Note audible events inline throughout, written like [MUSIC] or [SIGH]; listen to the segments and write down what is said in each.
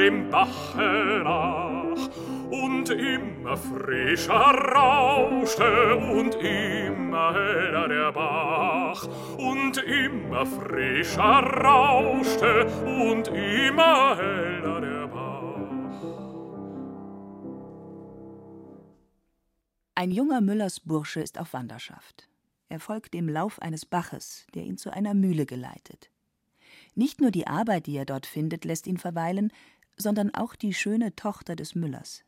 Dem Bache nach und immer frischer rauschte und immer heller der Bach und immer frischer rauschte und immer heller der Bach. Ein junger Müllersbursche ist auf Wanderschaft. Er folgt dem Lauf eines Baches, der ihn zu einer Mühle geleitet. Nicht nur die Arbeit, die er dort findet, lässt ihn verweilen, sondern auch die schöne Tochter des Müllers.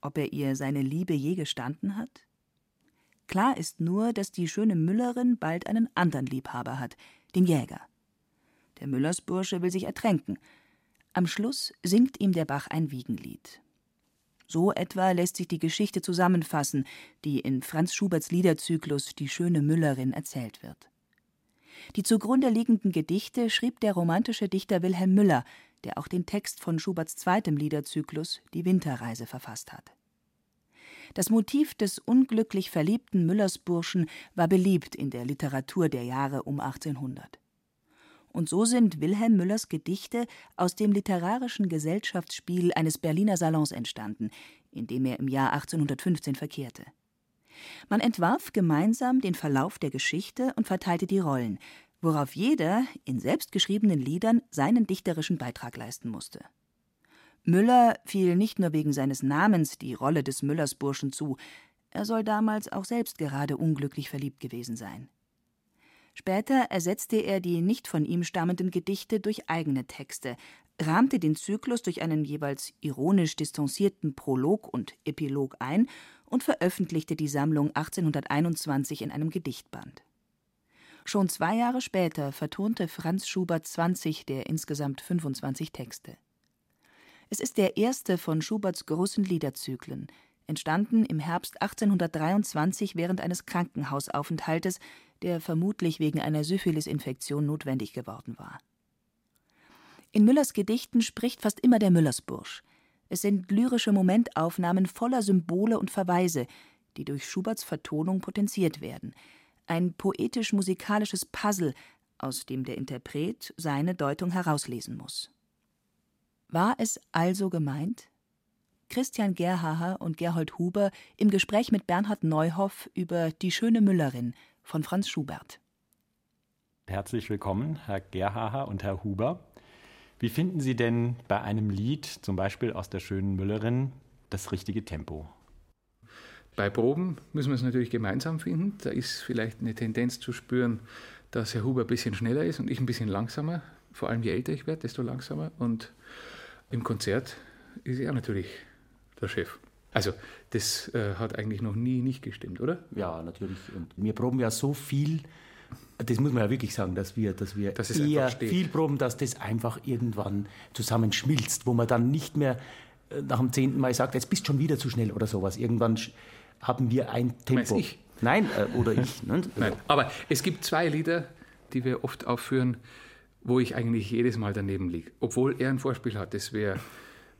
Ob er ihr seine Liebe je gestanden hat? Klar ist nur, dass die schöne Müllerin bald einen anderen Liebhaber hat, den Jäger. Der Müllersbursche will sich ertränken. Am Schluss singt ihm der Bach ein Wiegenlied. So etwa lässt sich die Geschichte zusammenfassen, die in Franz Schuberts Liederzyklus Die schöne Müllerin erzählt wird. Die zugrunde liegenden Gedichte schrieb der romantische Dichter Wilhelm Müller, der auch den Text von Schuberts zweitem Liederzyklus Die Winterreise verfasst hat. Das Motiv des unglücklich verliebten Müllersburschen war beliebt in der Literatur der Jahre um 1800. Und so sind Wilhelm Müllers Gedichte aus dem literarischen Gesellschaftsspiel eines Berliner Salons entstanden, in dem er im Jahr 1815 verkehrte. Man entwarf gemeinsam den Verlauf der Geschichte und verteilte die Rollen, worauf jeder in selbstgeschriebenen Liedern seinen dichterischen Beitrag leisten musste. Müller fiel nicht nur wegen seines Namens die Rolle des Müllersburschen zu, er soll damals auch selbst gerade unglücklich verliebt gewesen sein. Später ersetzte er die nicht von ihm stammenden Gedichte durch eigene Texte, rahmte den Zyklus durch einen jeweils ironisch distanzierten Prolog und Epilog ein und veröffentlichte die Sammlung 1821 in einem Gedichtband. Schon zwei Jahre später vertonte Franz Schubert 20 der insgesamt 25 Texte. Es ist der erste von Schuberts großen Liederzyklen, entstanden im Herbst 1823 während eines Krankenhausaufenthaltes, der vermutlich wegen einer Syphilisinfektion notwendig geworden war. In Müllers Gedichten spricht fast immer der Müllersbursch. Es sind lyrische Momentaufnahmen voller Symbole und Verweise, die durch Schuberts Vertonung potenziert werden. Ein poetisch-musikalisches Puzzle, aus dem der Interpret seine Deutung herauslesen muss. War es also gemeint? Christian Gerhaher und Gerhold Huber im Gespräch mit Bernhard Neuhoff über Die schöne Müllerin von Franz Schubert. Herzlich willkommen, Herr Gerhaher und Herr Huber. Wie finden Sie denn bei einem Lied, zum Beispiel aus der schönen Müllerin, das richtige Tempo? Bei Proben müssen wir es natürlich gemeinsam finden. Da ist vielleicht eine Tendenz zu spüren, dass Herr Huber ein bisschen schneller ist und ich ein bisschen langsamer. Vor allem je älter ich werde, desto langsamer. Und im Konzert ist er natürlich der Chef. Also, das äh, hat eigentlich noch nie nicht gestimmt, oder? Ja, natürlich. Und wir proben ja so viel, das muss man ja wirklich sagen, dass wir, dass wir Dass eher viel proben, dass das einfach irgendwann zusammenschmilzt, wo man dann nicht mehr äh, nach dem zehnten Mal sagt, jetzt bist du schon wieder zu schnell oder sowas. Irgendwann haben wir ein Tempo. Meinst ich? Nein, äh, oder ich. Ne? Nein. Aber es gibt zwei Lieder, die wir oft aufführen, wo ich eigentlich jedes Mal daneben liege. Obwohl er ein Vorspiel hat. Das wäre.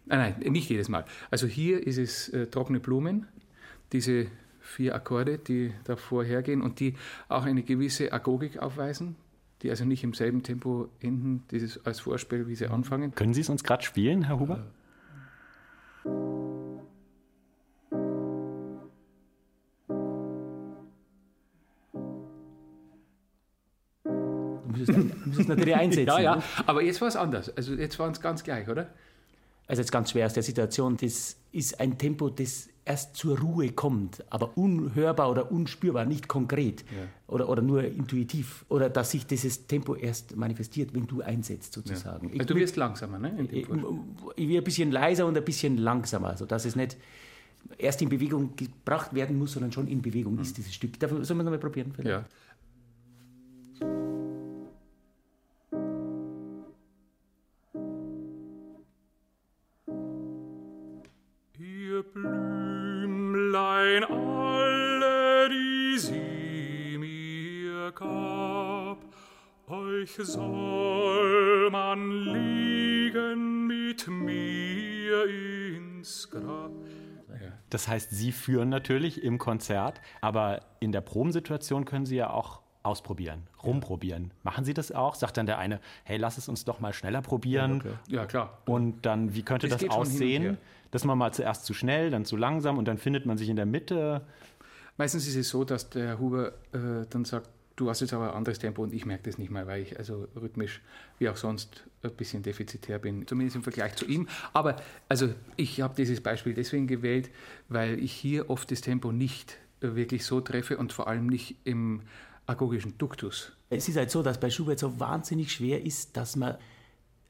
Nein, nein, nicht jedes Mal. Also hier ist es äh, Trockene Blumen, diese vier Akkorde, die da vorhergehen und die auch eine gewisse Agogik aufweisen, die also nicht im selben Tempo enden, dieses als Vorspiel, wie sie anfangen. Können Sie es uns gerade spielen, Herr Huber? Du musst es, es natürlich [LAUGHS] einsetzen. Ja, ja, aber jetzt war es anders. Also jetzt waren es ganz gleich, oder? also jetzt ganz schwer aus der Situation, das ist ein Tempo, das erst zur Ruhe kommt, aber unhörbar oder unspürbar, nicht konkret ja. oder, oder nur intuitiv. Oder dass sich dieses Tempo erst manifestiert, wenn du einsetzt, sozusagen. Ja. Also du wirst langsamer, ne? Ich, ich werde ein bisschen leiser und ein bisschen langsamer, sodass es nicht erst in Bewegung gebracht werden muss, sondern schon in Bewegung mhm. ist dieses Stück. Dafür sollen wir es nochmal probieren? Vielleicht? Ja. Das heißt, Sie führen natürlich im Konzert, aber in der Probensituation können Sie ja auch ausprobieren, rumprobieren. Machen Sie das auch? Sagt dann der eine, hey, lass es uns doch mal schneller probieren. Ja, okay. ja klar. Und dann, wie könnte das, das aussehen? Dass man mal zuerst zu schnell, dann zu langsam und dann findet man sich in der Mitte. Meistens ist es so, dass der Huber äh, dann sagt, du hast jetzt aber ein anderes Tempo und ich merke das nicht mehr, weil ich also rhythmisch wie auch sonst ein bisschen defizitär bin, zumindest im Vergleich zu ihm. Aber also ich habe dieses Beispiel deswegen gewählt, weil ich hier oft das Tempo nicht wirklich so treffe und vor allem nicht im agogischen Duktus. Es ist halt so, dass bei Schubert so wahnsinnig schwer ist, dass man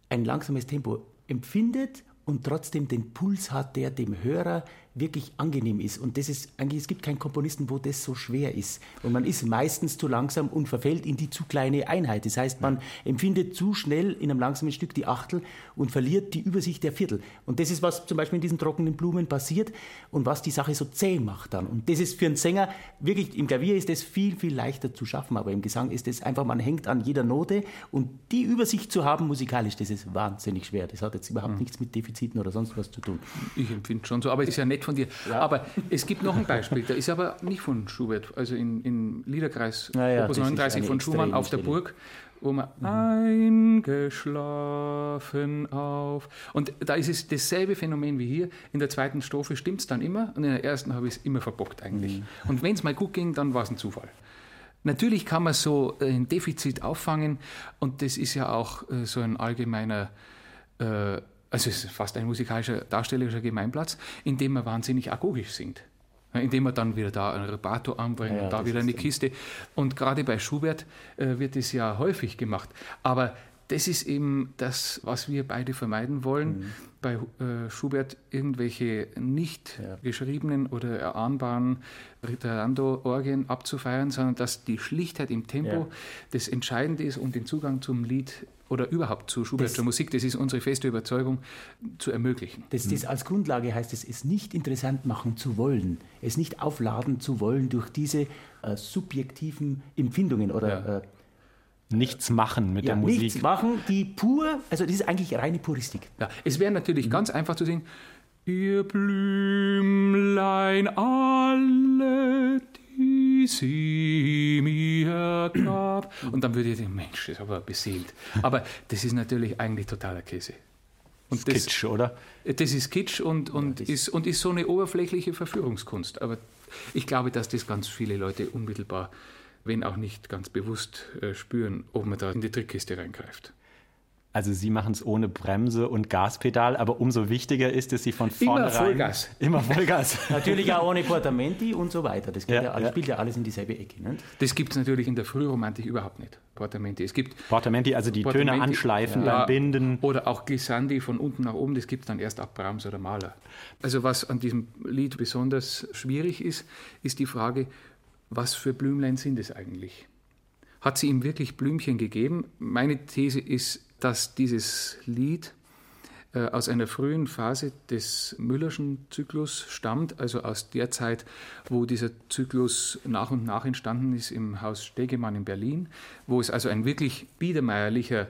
ein langsames Tempo empfindet und trotzdem den Puls hat, der dem Hörer wirklich angenehm ist. Und das ist eigentlich, es gibt keinen Komponisten, wo das so schwer ist. Und man ist meistens zu langsam und verfällt in die zu kleine Einheit. Das heißt, man empfindet zu schnell in einem langsamen Stück die Achtel und verliert die Übersicht der Viertel. Und das ist, was zum Beispiel in diesen trockenen Blumen passiert und was die Sache so zäh macht dann. Und das ist für einen Sänger wirklich, im Klavier ist das viel, viel leichter zu schaffen, aber im Gesang ist es einfach, man hängt an jeder Note und die Übersicht zu haben musikalisch, das ist wahnsinnig schwer. Das hat jetzt überhaupt mhm. nichts mit Defiziten oder sonst was zu tun. Ich empfinde schon so, aber es ist ja nett von dir. Ja. Aber es gibt noch ein Beispiel, der ist aber nicht von Schubert, also in, in Liederkreis ja, ja, Opus 39 von Schumann auf der Burg, wo man mhm. eingeschlafen auf. Und da ist es dasselbe Phänomen wie hier. In der zweiten Strophe stimmt es dann immer und in der ersten habe ich es immer verbockt eigentlich. Mhm. Und wenn es mal gut ging, dann war es ein Zufall. Natürlich kann man so ein Defizit auffangen und das ist ja auch äh, so ein allgemeiner äh, also es ist fast ein musikalischer, darstellerischer Gemeinplatz, in dem man wahnsinnig agogisch singt. Indem man dann wieder da ein Rebato anbringt, ja, da wieder eine Kiste. Und gerade bei Schubert äh, wird es ja häufig gemacht. Aber das ist eben das, was wir beide vermeiden wollen. Mhm. Bei äh, Schubert irgendwelche nicht ja. geschriebenen oder erahnbaren Ritarando-Orgien abzufeiern, sondern dass die Schlichtheit im Tempo ja. das Entscheidende ist, um den Zugang zum Lied oder überhaupt zu Schubertscher Musik, das ist unsere feste Überzeugung, zu ermöglichen. Das, das als Grundlage heißt es, es nicht interessant machen zu wollen, es nicht aufladen zu wollen durch diese äh, subjektiven Empfindungen oder ja. äh, nichts machen mit ja, der Musik. Nichts machen, die pur, also das ist eigentlich reine Puristik. Ja, es wäre natürlich mhm. ganz einfach zu sehen, ihr Blümlein alle, die sie mir gab. Und dann würde ich denken, Mensch, das ist aber beseelt. Aber das ist natürlich eigentlich totaler Käse. Und das, Kitsch, oder? Das ist Kitsch und, und, ja, ist, und ist so eine oberflächliche Verführungskunst. Aber ich glaube, dass das ganz viele Leute unmittelbar wenn auch nicht ganz bewusst äh, spüren, ob man da in die Trickkiste reingreift. Also Sie machen es ohne Bremse und Gaspedal, aber umso wichtiger ist es, Sie von vornherein... Immer Vollgas. [LAUGHS] Immer Vollgas. natürlich auch ohne Portamenti und so weiter. Das ja, ja, alles, spielt ja alles in dieselbe Ecke. Ne? Das gibt es natürlich in der Frühromantik überhaupt nicht. Portamenti. Es gibt Portamenti, also die Portamenti, Töne anschleifen ja, beim Binden. Oder auch Glissandi von unten nach oben, das gibt es dann erst ab Brahms oder Mahler. Also was an diesem Lied besonders schwierig ist, ist die Frage, was für Blümlein sind es eigentlich? Hat sie ihm wirklich Blümchen gegeben? Meine These ist, dass dieses Lied äh, aus einer frühen Phase des Müllerschen Zyklus stammt, also aus der Zeit, wo dieser Zyklus nach und nach entstanden ist im Haus Stegemann in Berlin, wo es also ein wirklich biedermeierlicher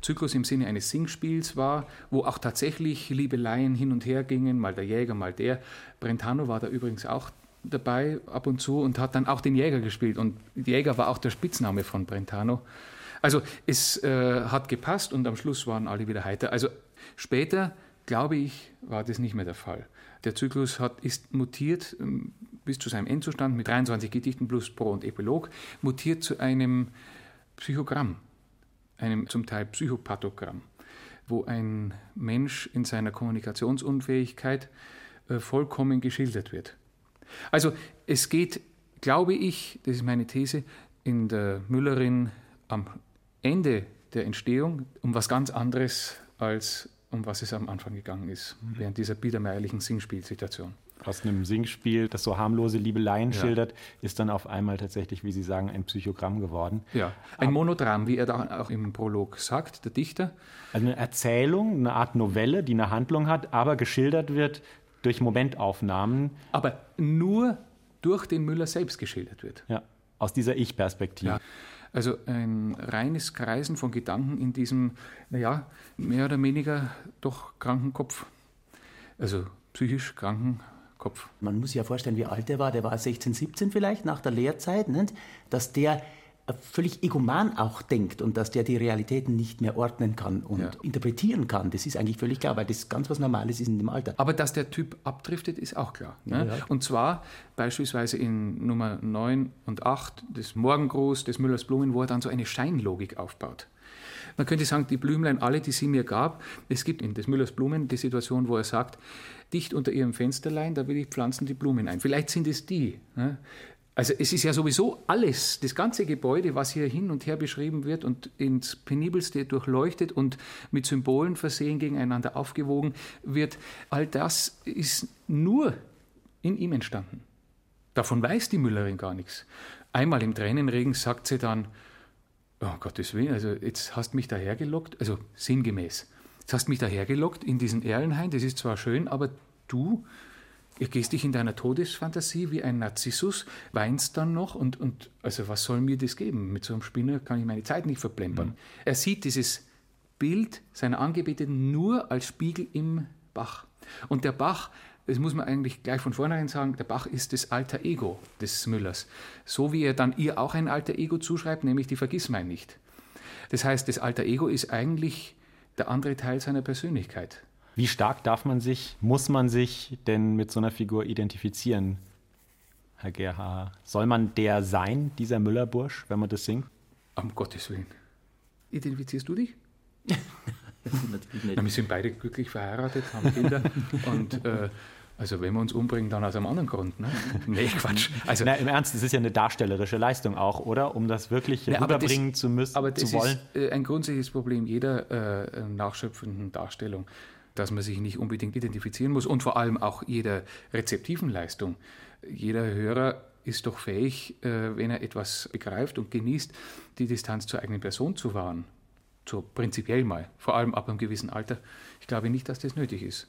Zyklus im Sinne eines Singspiels war, wo auch tatsächlich Liebeleien hin und her gingen, mal der Jäger, mal der. Brentano war da übrigens auch dabei ab und zu und hat dann auch den Jäger gespielt. Und Jäger war auch der Spitzname von Brentano. Also es äh, hat gepasst und am Schluss waren alle wieder heiter. Also später, glaube ich, war das nicht mehr der Fall. Der Zyklus hat, ist mutiert ähm, bis zu seinem Endzustand mit 23 Gedichten plus Pro und Epilog, mutiert zu einem Psychogramm, einem zum Teil Psychopathogramm. wo ein Mensch in seiner Kommunikationsunfähigkeit äh, vollkommen geschildert wird. Also es geht, glaube ich, das ist meine These, in der Müllerin am Ende der Entstehung um was ganz anderes, als um was es am Anfang gegangen ist, mhm. während dieser biedermeierlichen Singspielsituation aus einem Singspiel, das so harmlose Liebeleien ja. schildert, ist dann auf einmal tatsächlich, wie Sie sagen, ein Psychogramm geworden. Ja, ein Monodram, wie er da auch im Prolog sagt, der Dichter. Also eine Erzählung, eine Art Novelle, die eine Handlung hat, aber geschildert wird durch Momentaufnahmen. Aber nur durch den Müller selbst geschildert wird. Ja, aus dieser Ich-Perspektive. Ja. Also ein reines Kreisen von Gedanken in diesem, naja, mehr oder weniger doch kranken Kopf. Also psychisch kranken Kopf. Man muss sich ja vorstellen, wie alt er war. Der war 16, 17 vielleicht nach der Lehrzeit, nicht? dass der völlig egoman auch denkt und dass der die Realitäten nicht mehr ordnen kann und ja. interpretieren kann. Das ist eigentlich völlig klar, weil das ganz was Normales ist in dem Alter. Aber dass der Typ abdriftet, ist auch klar. Ne? Ja. Und zwar beispielsweise in Nummer 9 und 8 des Morgengruß des Müllers Blumen, wo er dann so eine Scheinlogik aufbaut. Man könnte sagen, die Blümlein, alle, die sie mir gab, es gibt in des Müllers Blumen die Situation, wo er sagt, dicht unter ihrem Fensterlein, da will ich pflanzen die Blumen ein. Vielleicht sind es die. Ne? Also es ist ja sowieso alles, das ganze Gebäude, was hier hin und her beschrieben wird und ins penibelste durchleuchtet und mit Symbolen versehen, gegeneinander aufgewogen wird, all das ist nur in ihm entstanden. Davon weiß die Müllerin gar nichts. Einmal im Tränenregen sagt sie dann, oh Gottes Willen, also jetzt hast mich dahergelockt, also sinngemäß, jetzt hast mich dahergelockt in diesen Erlenhain, das ist zwar schön, aber du, gehst dich in deiner Todesfantasie wie ein Narzissus, weinst dann noch und, und also was soll mir das geben? Mit so einem Spinner kann ich meine Zeit nicht verplempern. Mhm. Er sieht dieses Bild seiner Angebeteten nur als Spiegel im Bach. Und der Bach das muss man eigentlich gleich von vornherein sagen, der Bach ist das alter Ego des Müllers. So wie er dann ihr auch ein alter Ego zuschreibt, nämlich die Vergissmein nicht. Das heißt, das alter Ego ist eigentlich der andere Teil seiner Persönlichkeit. Wie stark darf man sich, muss man sich denn mit so einer Figur identifizieren, Herr Gerhard? Soll man der sein, dieser Müllerbursch, wenn man das singt? Um Gottes Willen. Identifizierst du dich? [LAUGHS] Natürlich nicht. Na, wir sind beide glücklich verheiratet, haben Kinder [LAUGHS] und äh, also wenn wir uns umbringen, dann aus einem anderen Grund. Ne? [LAUGHS] Nee, Quatsch. Also, Na, Im Ernst, das ist ja eine darstellerische Leistung auch, oder? Um das wirklich Na, rüberbringen das, zu müssen, aber das zu wollen. ist äh, ein grundsätzliches Problem jeder äh, nachschöpfenden Darstellung, dass man sich nicht unbedingt identifizieren muss und vor allem auch jeder rezeptiven Leistung. Jeder Hörer ist doch fähig, äh, wenn er etwas begreift und genießt, die Distanz zur eigenen Person zu wahren so prinzipiell mal, vor allem ab einem gewissen Alter. Ich glaube nicht, dass das nötig ist.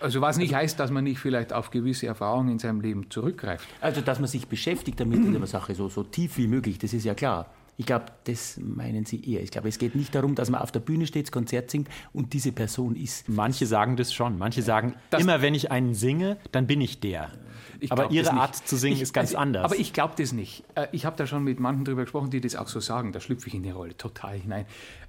Also was nicht heißt, dass man nicht vielleicht auf gewisse Erfahrungen in seinem Leben zurückgreift. Also dass man sich beschäftigt damit in der Sache so, so tief wie möglich, das ist ja klar. Ich glaube, das meinen Sie eher. Ich glaube, es geht nicht darum, dass man auf der Bühne steht, das Konzert singt und diese Person ist. Manche sagen das schon. Manche sagen, das immer wenn ich einen singe, dann bin ich der. Ich aber Ihre Art zu singen ich, ist ganz also, anders. Aber ich glaube das nicht. Äh, ich habe da schon mit manchen drüber gesprochen, die das auch so sagen. Da schlüpfe ich in die Rolle total hinein.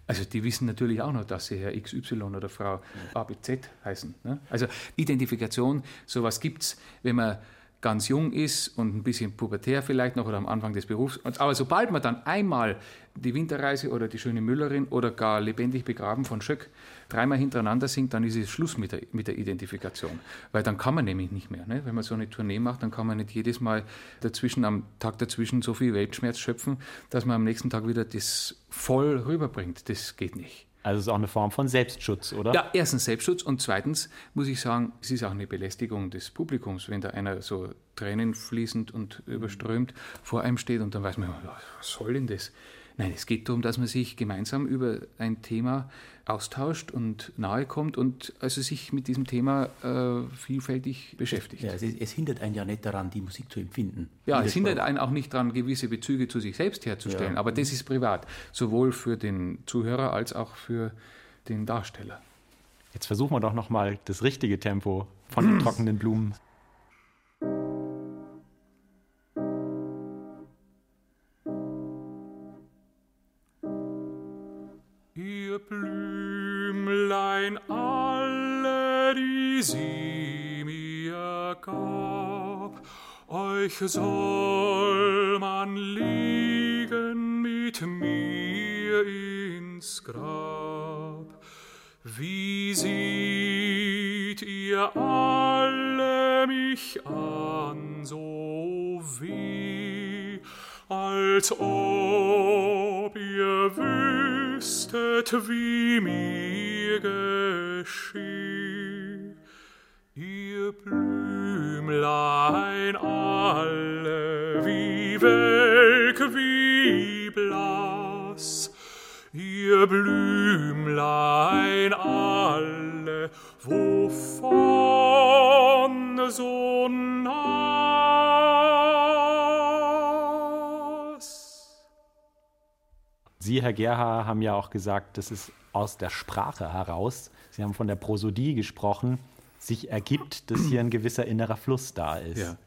Also die wissen natürlich auch noch, dass sie Herr XY oder Frau ABZ heißen. Ne? Also Identifikation, sowas gibt es, wenn man ganz jung ist und ein bisschen pubertär vielleicht noch oder am Anfang des Berufs. Aber sobald man dann einmal die Winterreise oder die schöne Müllerin oder gar lebendig begraben von Schöck dreimal hintereinander singt, dann ist es Schluss mit der, mit der Identifikation. Weil dann kann man nämlich nicht mehr. Ne? Wenn man so eine Tournee macht, dann kann man nicht jedes Mal dazwischen, am Tag dazwischen so viel Weltschmerz schöpfen, dass man am nächsten Tag wieder das voll rüberbringt. Das geht nicht. Also es ist auch eine Form von Selbstschutz, oder? Ja, erstens Selbstschutz und zweitens muss ich sagen, es ist auch eine Belästigung des Publikums, wenn da einer so tränenfließend und überströmt vor einem steht und dann weiß man, was soll denn das? Nein, es geht darum, dass man sich gemeinsam über ein Thema austauscht und nahe kommt und also sich mit diesem Thema äh, vielfältig beschäftigt. Ja, es, es, hindert einen ja nicht daran, die Musik zu empfinden. Ja, es hindert einen auch nicht daran, gewisse Bezüge zu sich selbst herzustellen, ja. aber das ist privat, sowohl für den Zuhörer als auch für den Darsteller. Jetzt versuchen wir doch nochmal das richtige Tempo von den [CLEARS THROAT] trockenen Blumen. Euch soll man legen mit mir ins Grab. Wie seht ihr alle mich an, so wie, als ob wüsstet, wie mir geschieht. Ihr Blümlein alle, wie welk, wie blass, ihr Blümlein alle, wovon so Sie, Herr Gerha, haben ja auch gesagt, das ist aus der Sprache heraus. Sie haben von der Prosodie gesprochen, sich ergibt, dass hier ein gewisser innerer Fluss da ist. Ja.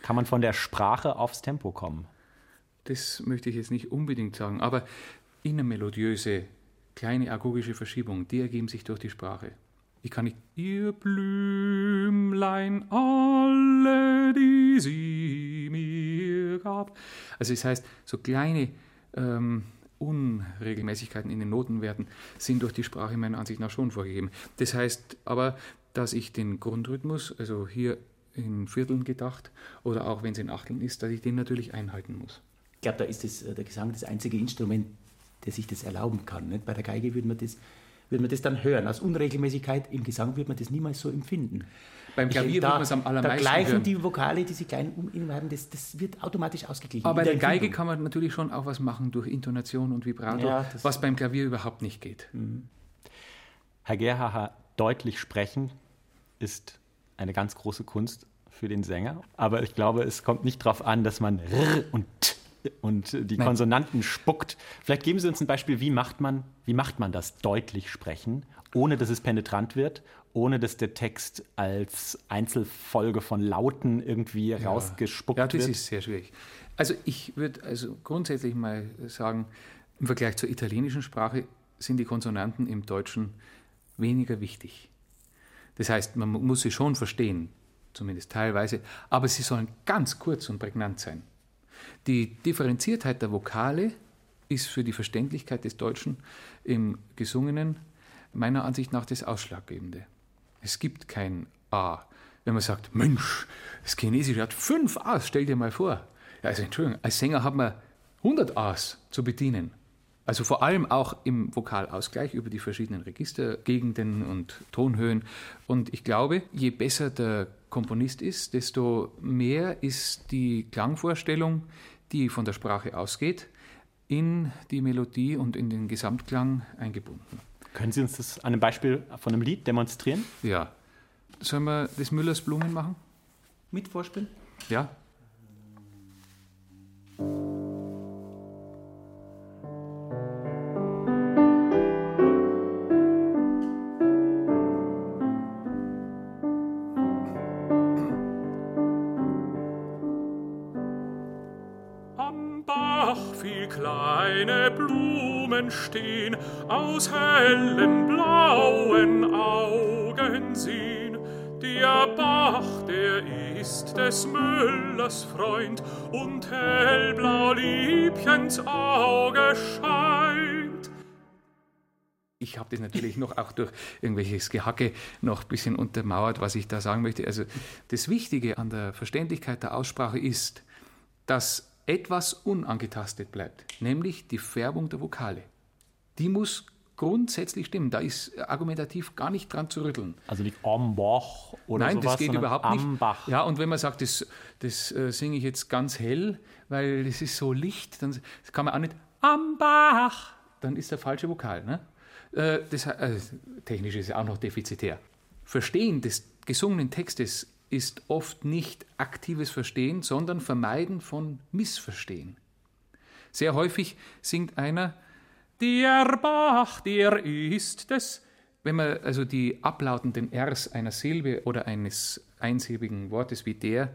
Kann man von der Sprache aufs Tempo kommen? Das möchte ich jetzt nicht unbedingt sagen, aber innermelodiöse, kleine agogische Verschiebungen, die ergeben sich durch die Sprache. Ich kann nicht, ihr Blümlein, alle, die sie mir gab. Also es heißt, so kleine ähm, Unregelmäßigkeiten in den Notenwerten sind durch die Sprache meiner Ansicht nach schon vorgegeben. Das heißt aber, dass ich den Grundrhythmus, also hier in Vierteln gedacht oder auch wenn es in Achteln ist, dass ich den natürlich einhalten muss. Ich glaube, da ist das, äh, der Gesang das einzige Instrument, das sich das erlauben kann. Nicht? Bei der Geige würde man, das, würde man das dann hören. Als Unregelmäßigkeit im Gesang würde man das niemals so empfinden. Beim Klavier Ich- wird man es am Da allermeisten gleichen hören. die Vokale, diese kleinen Uminnerhalben, das, das wird automatisch ausgeglichen. Aber bei in der Geige Empfindung. kann man natürlich schon auch was machen durch Intonation und Vibrato, Ja, was beim Klavier überhaupt nicht geht. Herr Gerhaha, deutlich sprechen ist eine ganz große Kunst für den Sänger. Aber ich glaube, es kommt nicht darauf an, dass man R und T und die Nein. Konsonanten spuckt. Vielleicht geben Sie uns ein Beispiel, wie macht man, wie macht man das deutlich sprechen, ohne dass es penetrant wird, ohne dass der Text als Einzelfolge von Lauten irgendwie rausgespuckt Ja, das wird. ist sehr schwierig. Also ich würde also grundsätzlich mal sagen, im Vergleich zur italienischen Sprache sind die Konsonanten im Deutschen weniger wichtig. Das heißt, man mu- muss sie schon verstehen, zumindest teilweise, aber sie sollen ganz kurz und prägnant sein. Die Differenziertheit der Vokale ist für die Verständlichkeit des Deutschen im Gesungenen meiner Ansicht nach das Ausschlaggebende. Es gibt kein A. Wenn man sagt, Mensch, das Chinesische hat fünf A's, stell dir mal vor. Also Entschuldigung, als Sänger hat man 100 A's zu bedienen. Also vor allem auch im Vokalausgleich über die verschiedenen Registergegenden und Tonhöhen. Und ich glaube, je besser der Komponist ist, desto mehr ist die Klangvorstellung, die von der Sprache ausgeht, in die Melodie und in den Gesamtklang eingebunden. Können Sie uns das an einem Beispiel von einem Lied demonstrieren? Ja. Sollen wir das Müllers Blumen machen? Mit vorspielen? Ja. Blumen stehen, aus hellen blauen Augen sehen. Der Bach, der ist des Müllers Freund, und hellblau Liebchens Auge scheint. Ich habe das natürlich noch auch durch irgendwelches Gehacke noch ein bisschen untermauert, was ich da sagen möchte. Also das Wichtige an der Verständlichkeit der Aussprache ist, dass etwas unangetastet bleibt, nämlich die Färbung der Vokale. Die muss grundsätzlich stimmen. Da ist argumentativ gar nicht dran zu rütteln. Also nicht am Bach oder Nein, sowas, das geht überhaupt am nicht. Bach. Ja, und wenn man sagt, das, das äh, singe ich jetzt ganz hell, weil es ist so licht, dann kann man auch nicht am Bach, dann ist der falsche Vokal. Ne? Äh, das, äh, technisch ist ja auch noch defizitär. Verstehen des gesungenen Textes ist oft nicht aktives Verstehen, sondern Vermeiden von Missverstehen. Sehr häufig singt einer, der Bach, der ist des. Wenn man also die ablautenden Rs einer Silbe oder eines einsilbigen Wortes wie der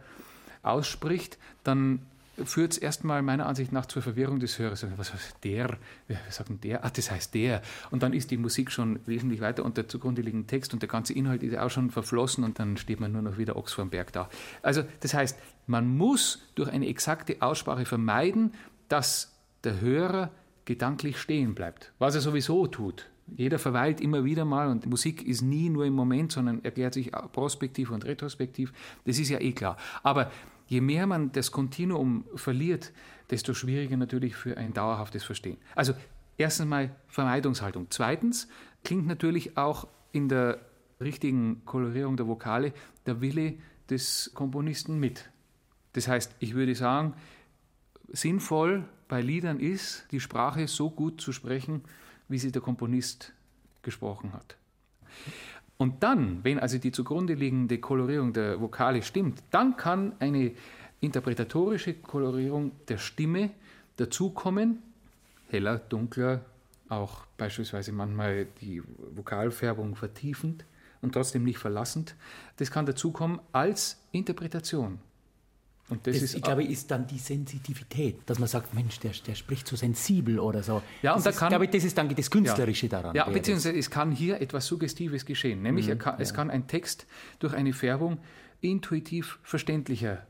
ausspricht, dann führt es erstmal meiner Ansicht nach zur Verwirrung des Hörers. Was heißt der? Wir sagen der? Ach, das heißt der. Und dann ist die Musik schon wesentlich weiter und der zugrunde liegende Text und der ganze Inhalt ist auch schon verflossen und dann steht man nur noch wieder Ochs vorm Berg da. Also, das heißt, man muss durch eine exakte Aussprache vermeiden, dass der Hörer gedanklich stehen bleibt, was er sowieso tut, Jeder verweilt immer wieder mal und Musik ist nie nur im Moment, sondern erklärt sich prospektiv und retrospektiv. Das ist ja eh klar. Aber je mehr man das Kontinuum verliert, desto schwieriger natürlich für ein dauerhaftes Verstehen. Also erstens mal Vermeidungshaltung. Zweitens klingt natürlich auch in der richtigen Kolorierung der Vokale der Wille des Komponisten mit. Das heißt, ich würde sagen, sinnvoll bei Liedern ist, die Sprache so gut zu sprechen, wie sie der Komponist gesprochen hat. Und dann, wenn also die zugrunde liegende Kolorierung der Vokale stimmt, dann kann eine interpretatorische Kolorierung der Stimme dazukommen, heller, dunkler, auch beispielsweise manchmal die Vokalfärbung vertiefend und trotzdem nicht verlassend. Das kann dazukommen als Interpretation. Und das, das ist, ich glaube, ist dann die Sensitivität, dass man sagt, Mensch, der, der spricht so sensibel oder so. Ja, und das da kann, glaube ich, das ist dann das Künstlerische ja, daran. Ja, beziehungsweise es kann hier etwas Suggestives geschehen. Nämlich mhm, kann, ja. es kann ein Text durch eine Färbung intuitiv verständlicher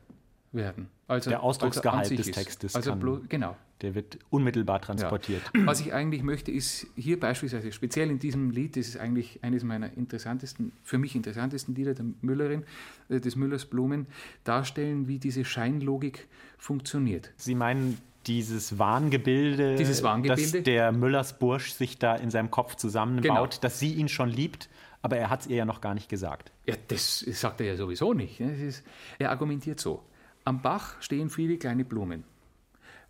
werden. Also, der Ausdrucksgehalt des Textes. Also kann, genau. Der wird unmittelbar transportiert. Ja. Was ich eigentlich möchte, ist hier beispielsweise, speziell in diesem Lied, das ist eigentlich eines meiner interessantesten, für mich interessantesten Lieder der Müllerin, äh, des Müllers Blumen, darstellen, wie diese Scheinlogik funktioniert. Sie meinen dieses Wahngebilde, dieses Wahngebilde, dass der Müllers Bursch sich da in seinem Kopf zusammenbaut, genau. dass sie ihn schon liebt, aber er hat es ihr ja noch gar nicht gesagt. Ja, das sagt er ja sowieso nicht. Ne? Ist, er argumentiert so. Am Bach stehen viele kleine Blumen.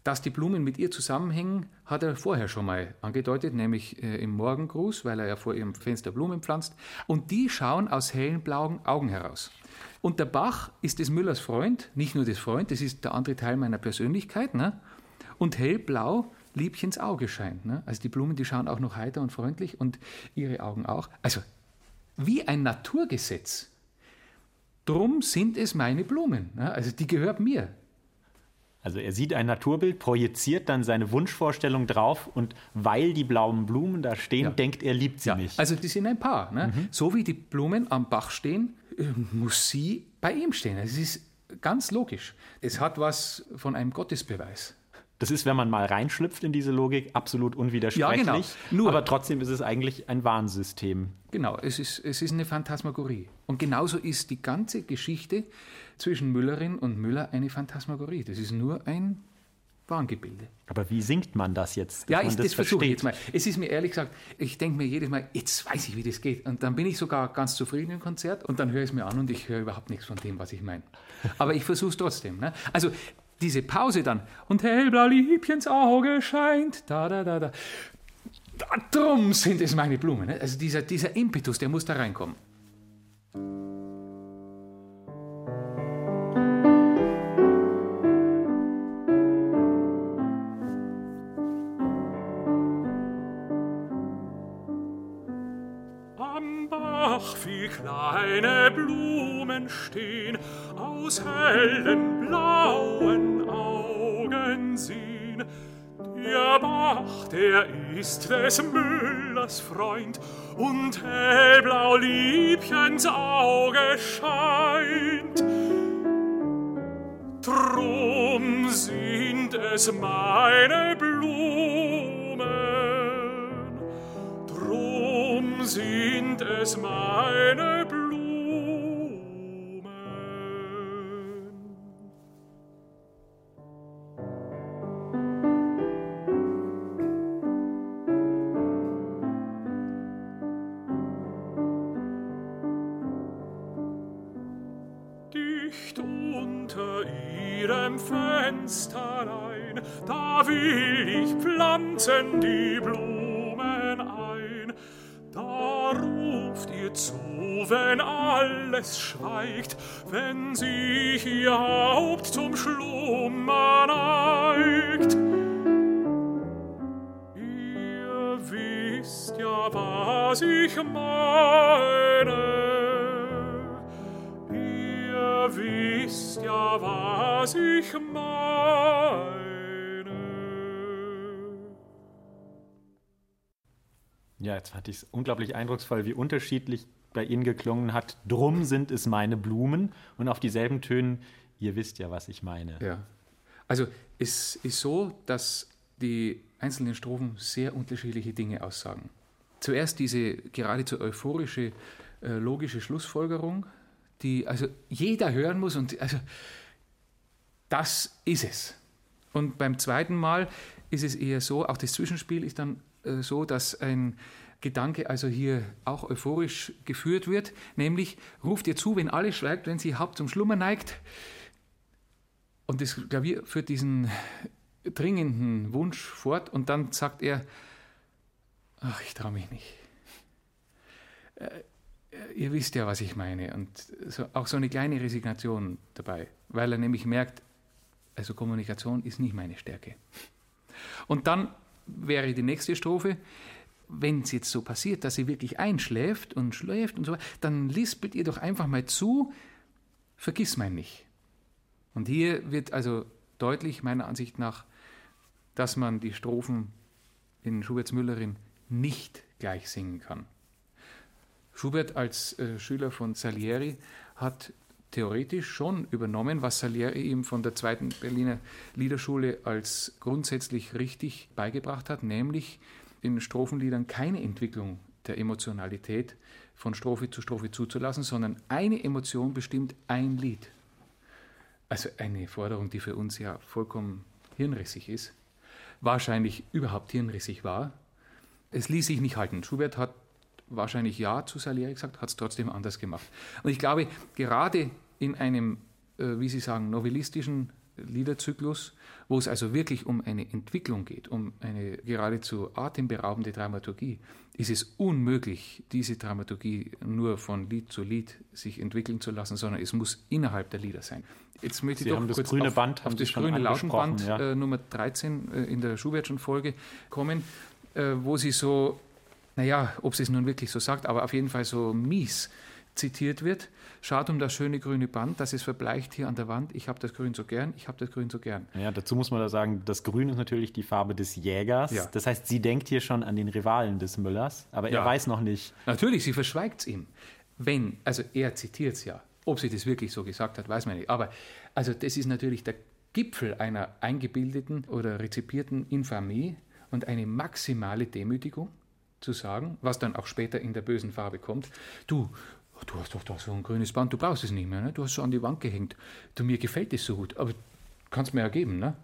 Dass die Blumen mit ihr zusammenhängen, hat er vorher schon mal angedeutet, nämlich äh, im Morgengruß, weil er ja vor ihrem Fenster Blumen pflanzt. Und die schauen aus hellen blauen Augen heraus. Und der Bach ist des Müllers Freund, nicht nur des Freund, das ist der andere Teil meiner Persönlichkeit. Ne? Und hellblau Liebchens Auge scheint. Ne? Also die Blumen, die schauen auch noch heiter und freundlich und ihre Augen auch. Also wie ein Naturgesetz. Drum sind es meine Blumen. Ne? Also die gehört mir. Also er sieht ein Naturbild, projiziert dann seine Wunschvorstellung drauf und weil die blauen Blumen da stehen, ja. denkt er, liebt sie ja. mich. Also die sind ein Paar. Ne? Mhm. So wie die Blumen am Bach stehen, äh, muss sie bei ihm stehen. Es ist ganz logisch. Es hat was von einem Gottesbeweis. Das ist, wenn man mal reinschlüpft in diese Logik, absolut unwidersprechlich. Ja, genau. Nur, aber trotzdem ist es eigentlich ein Warnsystem. Genau, es ist, es ist eine Phantasmagorie. Und genauso ist die ganze Geschichte zwischen Müllerin und Müller eine Phantasmagorie. Das ist nur ein Warngebilde. Aber wie singt man das jetzt? Ja, ich, das, das versuche ich jetzt mal. Es ist mir ehrlich gesagt, ich denke mir jedes Mal, jetzt weiß ich, wie das geht. Und dann bin ich sogar ganz zufrieden im Konzert und dann höre ich es mir an und ich höre überhaupt nichts von dem, was ich meine. Aber ich versuche es trotzdem. Ne? Also diese Pause dann und hellblau Liebchens Auge scheint, da, da, da, da. Drum sind es meine Blumen. Ne? Also dieser, dieser Impetus, der muss da reinkommen. kleine Blumen stehen, aus hellen blauen Augen sehen. Der Bach, der ist des Müllers Freund, und hellblau Liebchens Auge scheint. Drum sind es meine Blumen, drum sind es meine alles schweigt, wenn sich ihr Haupt zum Schlummer neigt. Ihr wisst ja, was ich meine. wisst ja, was ich meine. Ja, jetzt hatte ich es unglaublich eindrucksvoll, wie unterschiedlich bei Ihnen geklungen hat. Drum sind es meine Blumen und auf dieselben Tönen, ihr wisst ja, was ich meine. Ja. Also es ist so, dass die einzelnen Strophen sehr unterschiedliche Dinge aussagen. zuerst diese geradezu euphorische, äh, logische Schlussfolgerung, die also jeder hören muss und also das ist es. Und beim zweiten Mal ist es eher so, auch das Zwischenspiel ist dann äh, so, dass ein Gedanke also hier auch euphorisch geführt wird, nämlich ruft ihr zu, wenn alles schweigt, wenn sie Haupt zum Schlummer neigt. Und das Klavier führt diesen dringenden Wunsch fort und dann sagt er, ach, ich traue mich nicht. Äh, ihr wisst ja, was ich meine. Und so, auch so eine kleine Resignation dabei, weil er nämlich merkt, also Kommunikation ist nicht meine Stärke. Und dann wäre die nächste Strophe, wenn es jetzt so passiert, dass sie wirklich einschläft und schläft und so, dann lispelt ihr doch einfach mal zu, vergiss mein nicht. Und hier wird also deutlich, meiner Ansicht nach, dass man die Strophen in Schuberts Müllerin nicht gleich singen kann. Schubert als äh, Schüler von Salieri hat theoretisch schon übernommen, was Salieri ihm von der zweiten Berliner Liederschule als grundsätzlich richtig beigebracht hat, nämlich in Strophenliedern keine Entwicklung der Emotionalität von Strophe zu Strophe zuzulassen, sondern eine Emotion bestimmt ein Lied. Also eine Forderung, die für uns ja vollkommen hirnrissig ist, wahrscheinlich überhaupt hirnrissig war. Es ließ sich nicht halten. Schubert hat wahrscheinlich Ja zu Salieri gesagt, hat es trotzdem anders gemacht. Und ich glaube, gerade in einem, äh, wie Sie sagen, novellistischen Liederzyklus, wo es also wirklich um eine Entwicklung geht, um eine geradezu atemberaubende Dramaturgie, ist es unmöglich, diese Dramaturgie nur von Lied zu Lied sich entwickeln zu lassen, sondern es muss innerhalb der Lieder sein. Jetzt möchte Sie ich doch kurz grüne auf, Band, auf das grüne Lautenband ja. äh, Nummer 13 äh, in der Schubertschen Folge kommen, äh, wo Sie so, naja, ob sie es nun wirklich so sagt, aber auf jeden Fall so mies zitiert wird. Schaut um das schöne grüne Band, das ist verbleicht hier an der Wand. Ich habe das Grün so gern, ich habe das Grün so gern. Ja, dazu muss man da sagen, das Grün ist natürlich die Farbe des Jägers. Ja. Das heißt, sie denkt hier schon an den Rivalen des Müllers, aber er Ja. weiß noch nicht. Natürlich, sie verschweigt es ihm. Wenn, also er zitiert es ja. Ob sie das wirklich so gesagt hat, weiß man nicht. Aber also das ist natürlich der Gipfel einer eingebildeten oder rezipierten Infamie und eine maximale Demütigung zu sagen, was dann auch später in der bösen Farbe kommt. Du, du hast doch da so ein grünes Band, du brauchst es nicht mehr, ne? du hast es so an die Wand gehängt. Du, mir gefällt es so gut, aber kannst mir ja geben. Ne?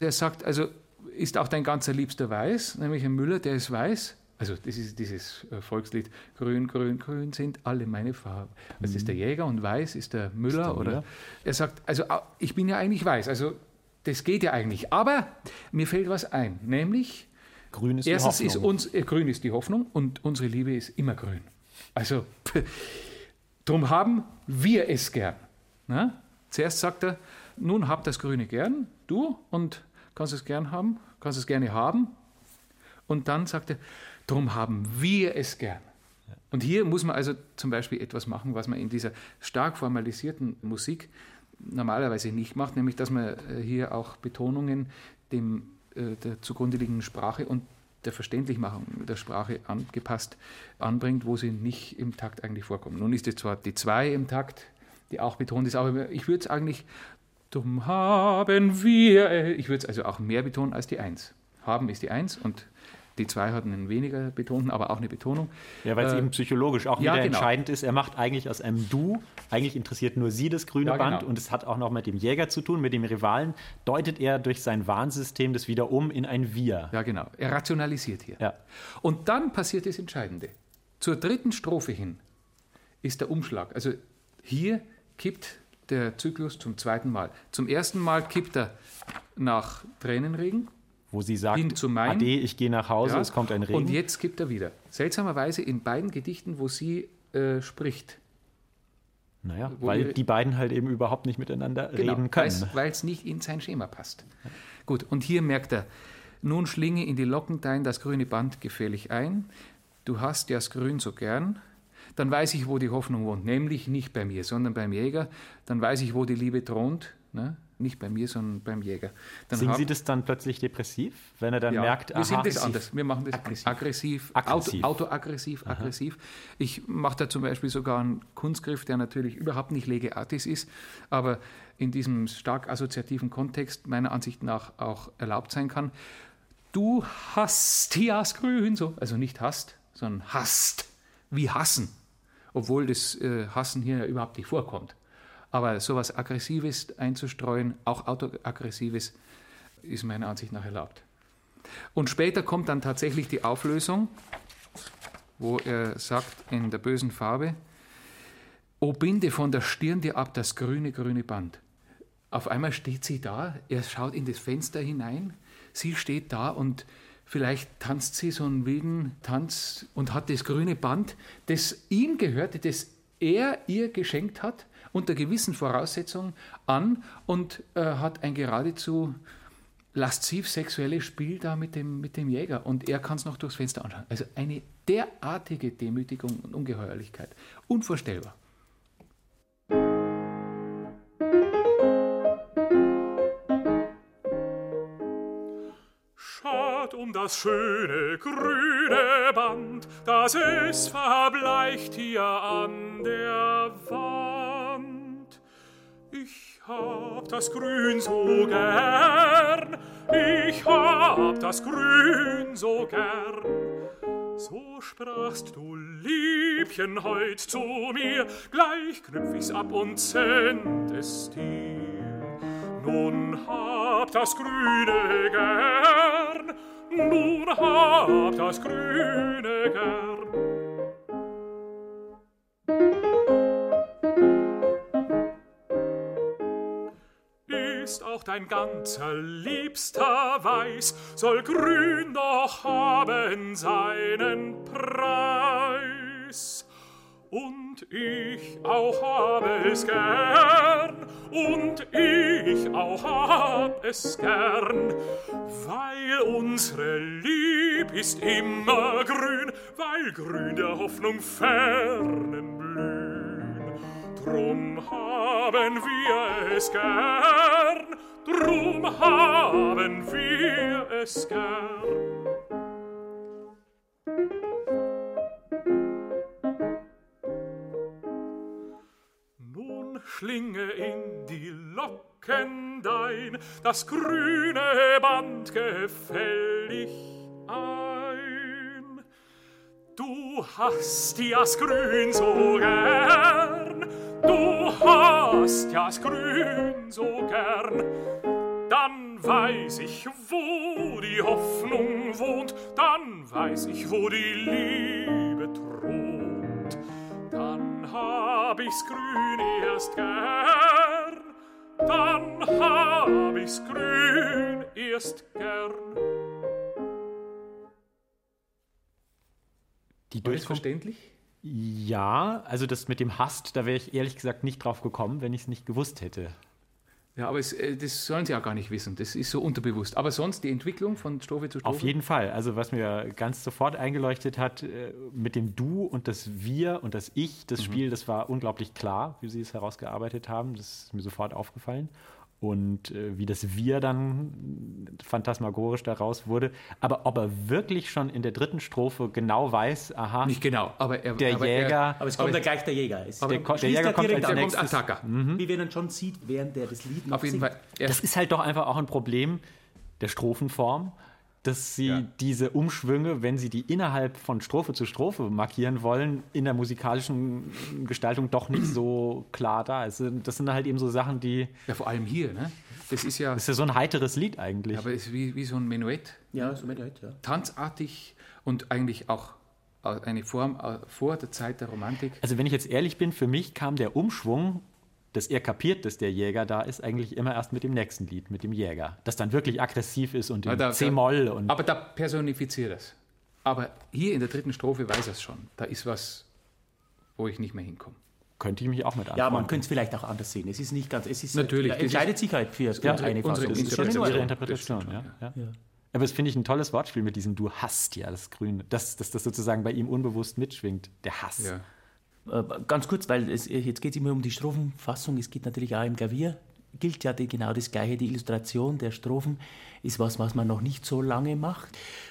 Der sagt, also ist auch dein ganzer Liebster weiß, nämlich ein Müller, der ist weiß. Also das ist dieses äh, Volkslied, grün, grün, grün sind alle meine Farben. Das ist der Jäger und weiß ist der Müller. der oder Müller. Er sagt, also ich bin ja eigentlich weiß, also das geht ja eigentlich. Aber mir fällt was ein, nämlich Grün ist Erstens die ist Hoffnung. uns, äh, grün ist die Hoffnung und unsere Liebe ist immer grün. Also, [LAUGHS] drum haben wir es gern. Na? Zuerst sagt er, nun habt das Grüne gern, du, und kannst es gern haben, kannst es gerne haben. Und dann sagt er, drum haben wir es gern. Und hier muss man also zum Beispiel etwas machen, was man in dieser stark formalisierten Musik normalerweise nicht macht, nämlich dass man äh, hier auch Betonungen dem äh, der zugrunde liegenden Sprache und der Verständlichmachung der Sprache angepasst anbringt, wo sie nicht im Takt eigentlich vorkommen. Nun ist es zwar die 2 im Takt, die auch betont ist, aber ich würde es eigentlich, drum haben wir, ich würde es also auch mehr betonen als die 1. Haben ist die 1 und die 2 hat einen weniger betonten, aber auch eine Betonung. Ja, weil es Äh, eben psychologisch auch ja, wieder genau. entscheidend ist. Er macht eigentlich aus einem Du, eigentlich interessiert nur sie das grüne Ja, genau. Band und es hat auch noch mit dem Jäger zu tun, mit dem Rivalen, deutet er durch sein Warnsystem das wieder um in ein Wir. Ja, genau. Er rationalisiert hier. Ja. Und dann passiert das Entscheidende. Zur dritten Strophe hin ist der Umschlag. Also hier kippt der Zyklus zum zweiten Mal. Zum ersten Mal kippt er nach Tränenregen. Wo sie sagt, zu Main. Ade, ich gehe nach Hause, Ja. es kommt ein Regen. Und jetzt kippt er wieder. Seltsamerweise in beiden Gedichten, wo sie äh, spricht. naja, wo weil die beiden halt eben überhaupt nicht miteinander Genau, reden können. Weil es nicht in sein Schema passt. Gut, und hier merkt er, nun schlinge in die Locken dein das grüne Band gefällig ein. Du hast ja das Grün so gern. Dann weiß ich, wo die Hoffnung wohnt, nämlich nicht bei mir, sondern beim Jäger. Dann weiß ich, wo die Liebe thront, ne? Nicht bei mir, sondern beim Jäger. Dann hab- Sie das dann plötzlich depressiv, wenn er dann ja, merkt, wir singen das aggressiv. anders. Wir machen das Aggressiv. aggressiv, Aggressiv. Auto, autoaggressiv, aggressiv. Ich mache da zum Beispiel sogar einen Kunstgriff, der natürlich überhaupt nicht lege artis ist, aber in diesem stark assoziativen Kontext meiner Ansicht nach auch erlaubt sein kann. Du hast das Grün so, also nicht hast, sondern hasst, wie hassen, obwohl das äh, Hassen hier überhaupt nicht vorkommt. Aber sowas Aggressives einzustreuen, auch Autoaggressives, ist meiner Ansicht nach erlaubt. Und später kommt dann tatsächlich die Auflösung, wo er sagt in der bösen Farbe, O binde von der Stirn dir ab das grüne, grüne Band. Auf einmal steht sie da, er schaut in das Fenster hinein, sie steht da und vielleicht tanzt sie so einen wilden Tanz und hat das grüne Band, das ihm gehörte, das er ihr geschenkt hat, unter gewissen Voraussetzungen an und äh, hat ein geradezu lasziv sexuelles Spiel da mit dem, mit dem Jäger und er kann es noch durchs Fenster anschauen. Also eine derartige Demütigung und Ungeheuerlichkeit. Unvorstellbar. Um das schöne grüne Band, das es verbleicht hier an der Wand. Ich hab das Grün so gern, ich hab das Grün so gern. So sprachst du, Liebchen, heut zu mir, gleich knüpf ich's ab und send es dir. Nun hab das Grüne gern, nun hab das Grüne gern. Ist auch dein ganzer liebster Weiß, soll grün doch haben seinen Preis. Und ich auch habe es gern, und ich auch hab es gern, weil unsere Lieb ist immer grün, weil grün der Hoffnung fernen blühen. Drum haben wir es gern, drum haben wir es gern. Nun schlinge in die Locken dein das grüne Band gefällig ein. Du hast das Grün so gern, du hast das Grün so gern, dann weiß ich, wo die Hoffnung wohnt, dann weiß ich, wo die Liebe thront. Dann hab ich's Grün erst gern, dann hab ich's Grün erst gern. Die War das Durchkom- verständlich? Ja, also das mit dem Hast, da wäre ich ehrlich gesagt nicht drauf gekommen, wenn ich es nicht gewusst hätte. Ja, aber es, äh, das sollen sie auch gar nicht wissen. Das ist so unterbewusst. Aber sonst die Entwicklung von Strophe zu Strophe? Auf jeden Fall. Also was mir ganz sofort eingeleuchtet hat, äh, mit dem Du und das Wir und das Ich, das Spiel, das war unglaublich klar, wie sie es herausgearbeitet haben. Das ist mir sofort aufgefallen. Und äh, wie das Wir dann phantasmagorisch daraus wurde. Aber ob er wirklich schon in der dritten Strophe genau weiß, aha, Nicht genau, aber er. der aber Jäger, Er, Aber es kommt ja gleich der Jäger. Es Aber der, der Jäger er kommt direkt als an. da kommt nächstes. Attacker. Wie wir dann schon sieht, während er das Lied noch Auf jeden singt. Fall. Das ist halt doch einfach auch ein Problem der Strophenform, dass sie Ja. diese Umschwünge, wenn sie die innerhalb von Strophe zu Strophe markieren wollen, in der musikalischen Gestaltung doch nicht so klar da ist. Das sind halt eben so Sachen, die. ja, vor allem hier. Ne? Das ist ja. Das ist ja so ein heiteres Lied eigentlich. aber es ist wie, wie so ein Menuett. Ja, so mit heute, ja. Tanzartig und eigentlich auch eine Form äh, vor der Zeit der Romantik. Also, wenn ich jetzt ehrlich bin, für mich kam der Umschwung, dass er kapiert, dass der Jäger da ist, eigentlich immer erst mit dem nächsten Lied, mit dem Jäger. Das dann wirklich aggressiv ist und Ja, in da- C-Moll und. Aber da personifiziert es. Aber hier in der dritten Strophe weiß er es schon. Da ist was, wo ich nicht mehr hinkomme. könnte ich mich auch mit anfangen. Ja, man könnte es vielleicht auch anders sehen. Es ist nicht ganz, es ist Natürlich, das entscheidet sich halt für unsere- eine unsere Fassung. Das ist schon in Interpretation. ihre. Interpretation, Das ja. stimmt ja. Aber das finde ich ein tolles Wortspiel mit diesem Du hast ja das Grüne, dass, dass das sozusagen bei ihm unbewusst mitschwingt, der Hass. Ja. Äh, Ganz kurz, weil es, jetzt geht es immer um die Strophenfassung, es geht natürlich auch im Klavier, gilt ja die, genau das Gleiche. Die Illustration der Strophen ist was, was man noch nicht so lange macht.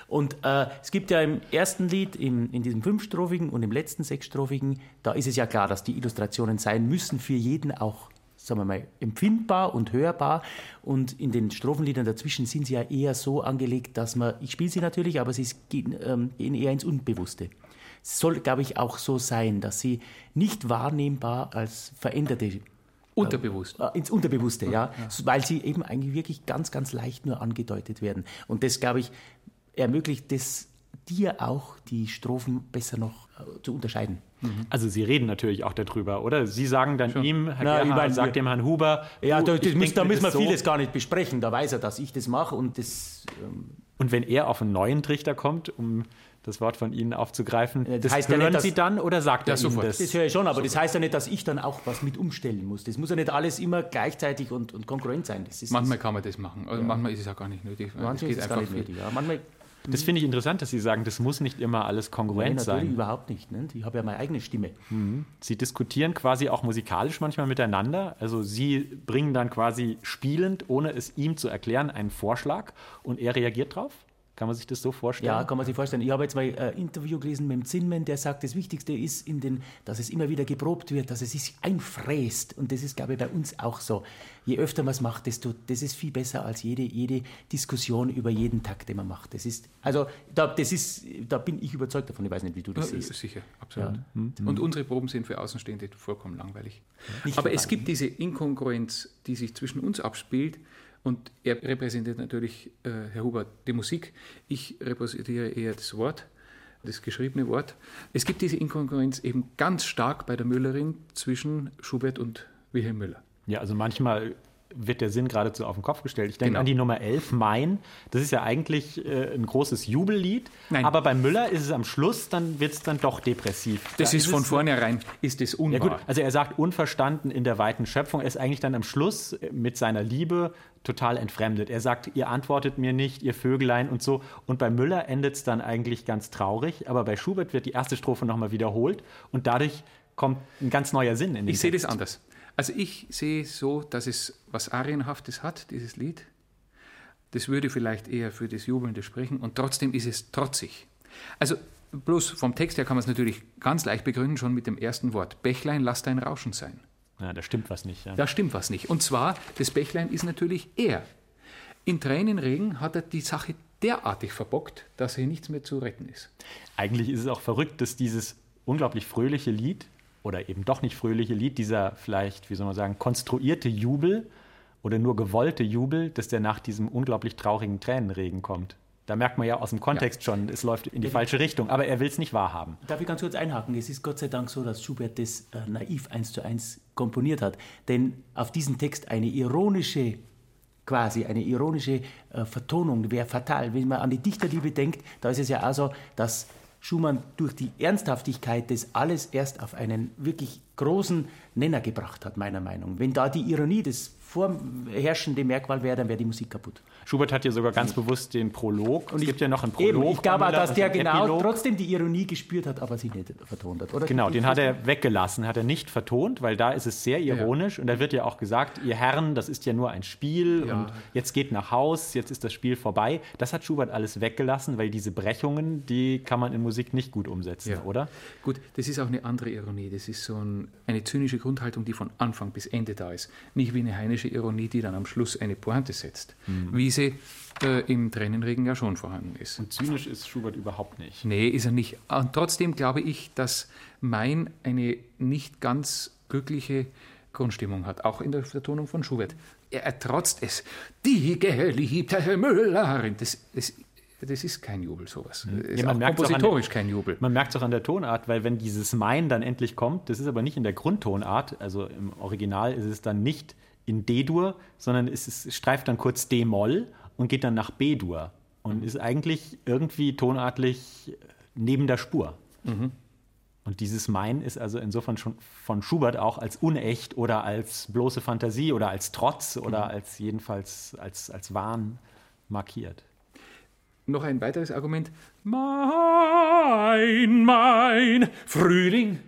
Und äh, es gibt ja im ersten Lied, im, in diesem fünfstrophigen und im letzten sechsstrophigen, da ist es ja klar, dass die Illustrationen sein müssen für jeden auch sagen wir mal, empfindbar und hörbar. Und in den Strophenliedern dazwischen sind sie ja eher so angelegt, dass man, ich spiele sie natürlich, aber sie gehen, ähm, gehen eher ins Unbewusste. Soll, glaube ich, auch so sein, dass sie nicht wahrnehmbar als veränderte Unterbewusst. Äh, ins Unterbewusste, ja, ja, weil sie eben eigentlich wirklich ganz, ganz leicht nur angedeutet werden. Und das, glaube ich, ermöglicht es dir auch, die Strophen besser noch äh, zu unterscheiden. Mhm. Also Sie reden natürlich auch darüber, oder? Sie sagen dann Schon. ihm, Herr Na, Gerhard, sagt dem Herrn Huber, ja, da, muss, da müssen wir so. vieles gar nicht besprechen. Da weiß er, dass ich das mache und das. Ähm und wenn er auf einen neuen Trichter kommt, um das Wort von Ihnen aufzugreifen. Das, das heißt hören ja nicht, Sie dann oder sagt er sofort? Das? das höre ich schon, aber sofort. das heißt ja nicht, dass ich dann auch was mit umstellen muss. Das muss ja nicht alles immer gleichzeitig und, und konkurrent sein. manchmal kann man das machen, also ja. manchmal ist es auch gar nicht nötig. Manchmal ist es gar nicht nötig. Ja. Manchmal das finde ich interessant, dass Sie sagen, das muss nicht immer alles kongruent Nein, sein. überhaupt nicht. Ne? Ich habe ja meine eigene Stimme. Mhm. Sie diskutieren quasi auch musikalisch manchmal miteinander. Also Sie bringen dann quasi spielend, ohne es ihm zu erklären, einen Vorschlag und er reagiert drauf? Kann man sich das so vorstellen? Ja, kann man sich vorstellen. Ich habe jetzt mal ein äh, Interview gelesen mit dem Zinnmann, der sagt, das Wichtigste ist, in den, dass es immer wieder geprobt wird, dass es sich einfräst. Und das ist, glaube ich, bei uns auch so. Je öfter man es macht, desto das ist viel besser als jede, jede Diskussion über jeden Takt, den man macht. Das ist, also da, das ist, da bin ich überzeugt davon. Ich weiß nicht, wie du das ja, siehst. Sicher, absolut. Ja. Mhm. Und unsere Proben sind für Außenstehende vollkommen langweilig. Ja. Aber es gibt diese Inkongruenz, die sich zwischen uns abspielt, und er repräsentiert natürlich, äh, Herr Huber, die Musik. Ich repräsentiere eher das Wort, das geschriebene Wort. Es gibt diese Inkongruenz eben ganz stark bei der Müllerin zwischen Schubert und Wilhelm Müller. Ja, also manchmal wird der Sinn geradezu auf den Kopf gestellt. Ich denke genau. an die Nummer 11, Mein. Das ist ja eigentlich äh, ein großes Jubellied. Nein. Aber bei Müller ist es am Schluss, dann wird es dann doch depressiv. Das da ist, ist von vornherein, ist es unwahr. Ja gut, also er sagt unverstanden in der weiten Schöpfung. Er ist eigentlich dann am Schluss mit seiner Liebe total entfremdet. Er sagt, ihr antwortet mir nicht, ihr Vögelein und so. Und bei Müller endet es dann eigentlich ganz traurig. Aber bei Schubert wird die erste Strophe nochmal wiederholt. Und dadurch kommt ein ganz neuer Sinn in den Ich sehe das anders. Also ich sehe so, dass es was Arienhaftes hat, dieses Lied. Das würde vielleicht eher für das Jubelnde sprechen und trotzdem ist es trotzig. Also bloß vom Text her kann man es natürlich ganz leicht begründen, schon mit dem ersten Wort. Bächlein, lass dein Rauschen sein. Ja, da stimmt was nicht. Ja. Da stimmt was nicht. Und zwar, das Bächlein ist natürlich er. In Tränenregen hat er die Sache derartig verbockt, dass hier nichts mehr zu retten ist. Eigentlich ist es auch verrückt, dass dieses unglaublich fröhliche Lied oder eben doch nicht fröhliche Lied, dieser vielleicht, wie soll man sagen, konstruierte Jubel oder nur gewollte Jubel, dass der nach diesem unglaublich traurigen Tränenregen kommt. Da merkt man ja aus dem Kontext ja. schon, es läuft in die ja. falsche Richtung, aber er will es nicht wahrhaben. Darf ich ganz kurz einhaken? Es ist Gott sei Dank so, dass Schubert das äh, naiv eins zu eins komponiert hat. Denn auf diesen Text eine ironische, quasi eine ironische äh, Vertonung wäre fatal. Wenn man an die Dichterliebe denkt, da ist es ja auch so, dass Schumann durch die Ernsthaftigkeit des alles erst auf einen wirklich großen Nenner gebracht hat, meiner Meinung. Wenn da die Ironie des vorherrschende Merkmal wäre, dann wäre die Musik kaputt. Schubert hat ja sogar ganz bewusst den Prolog. Und es gibt ja noch einen Prolog. Eben, ich glaube dass der genau Epilog. trotzdem die Ironie gespürt hat, aber sie nicht vertont hat. Oder genau, den hat er weggelassen, hat er nicht vertont, weil da ist es sehr ironisch ja. und da wird ja auch gesagt, ihr Herren, das ist ja nur ein Spiel ja. und jetzt geht nach Haus, jetzt ist das Spiel vorbei. Das hat Schubert alles weggelassen, weil diese Brechungen, die kann man in Musik nicht gut umsetzen, ja. oder? Gut, das ist auch eine andere Ironie. Das ist so ein, eine zynische Grundhaltung, die von Anfang bis Ende da ist. Nicht wie eine heinische ironische Ironie, die dann am Schluss eine Pointe setzt, mhm. wie sie äh, im Tränenregen ja schon vorhanden ist. Und zynisch ist Schubert überhaupt nicht. Nee, ist er nicht. Und trotzdem glaube ich, dass Mein eine nicht ganz glückliche Grundstimmung hat, auch in der Vertonung von Schubert. Er, er trotzt es. Die geliebte Müllerin. Das, das das ist kein Jubel, sowas. Mhm. Ja, man merkt kompositorisch der, kein Jubel. Man merkt es auch an der Tonart, weil wenn dieses Mein dann endlich kommt, das ist aber nicht in der Grundtonart, also im Original ist es dann nicht in D-Dur, sondern es, ist, streift dann kurz D-Moll und geht dann nach B-Dur und mhm. ist eigentlich irgendwie tonartlich neben der Spur. Mhm. Und dieses Mein ist also insofern schon von Schubert auch als unecht oder als bloße Fantasie oder als Trotz oder mhm. als jedenfalls als, als Wahn markiert. Noch ein weiteres Argument. Mein, mein Frühling,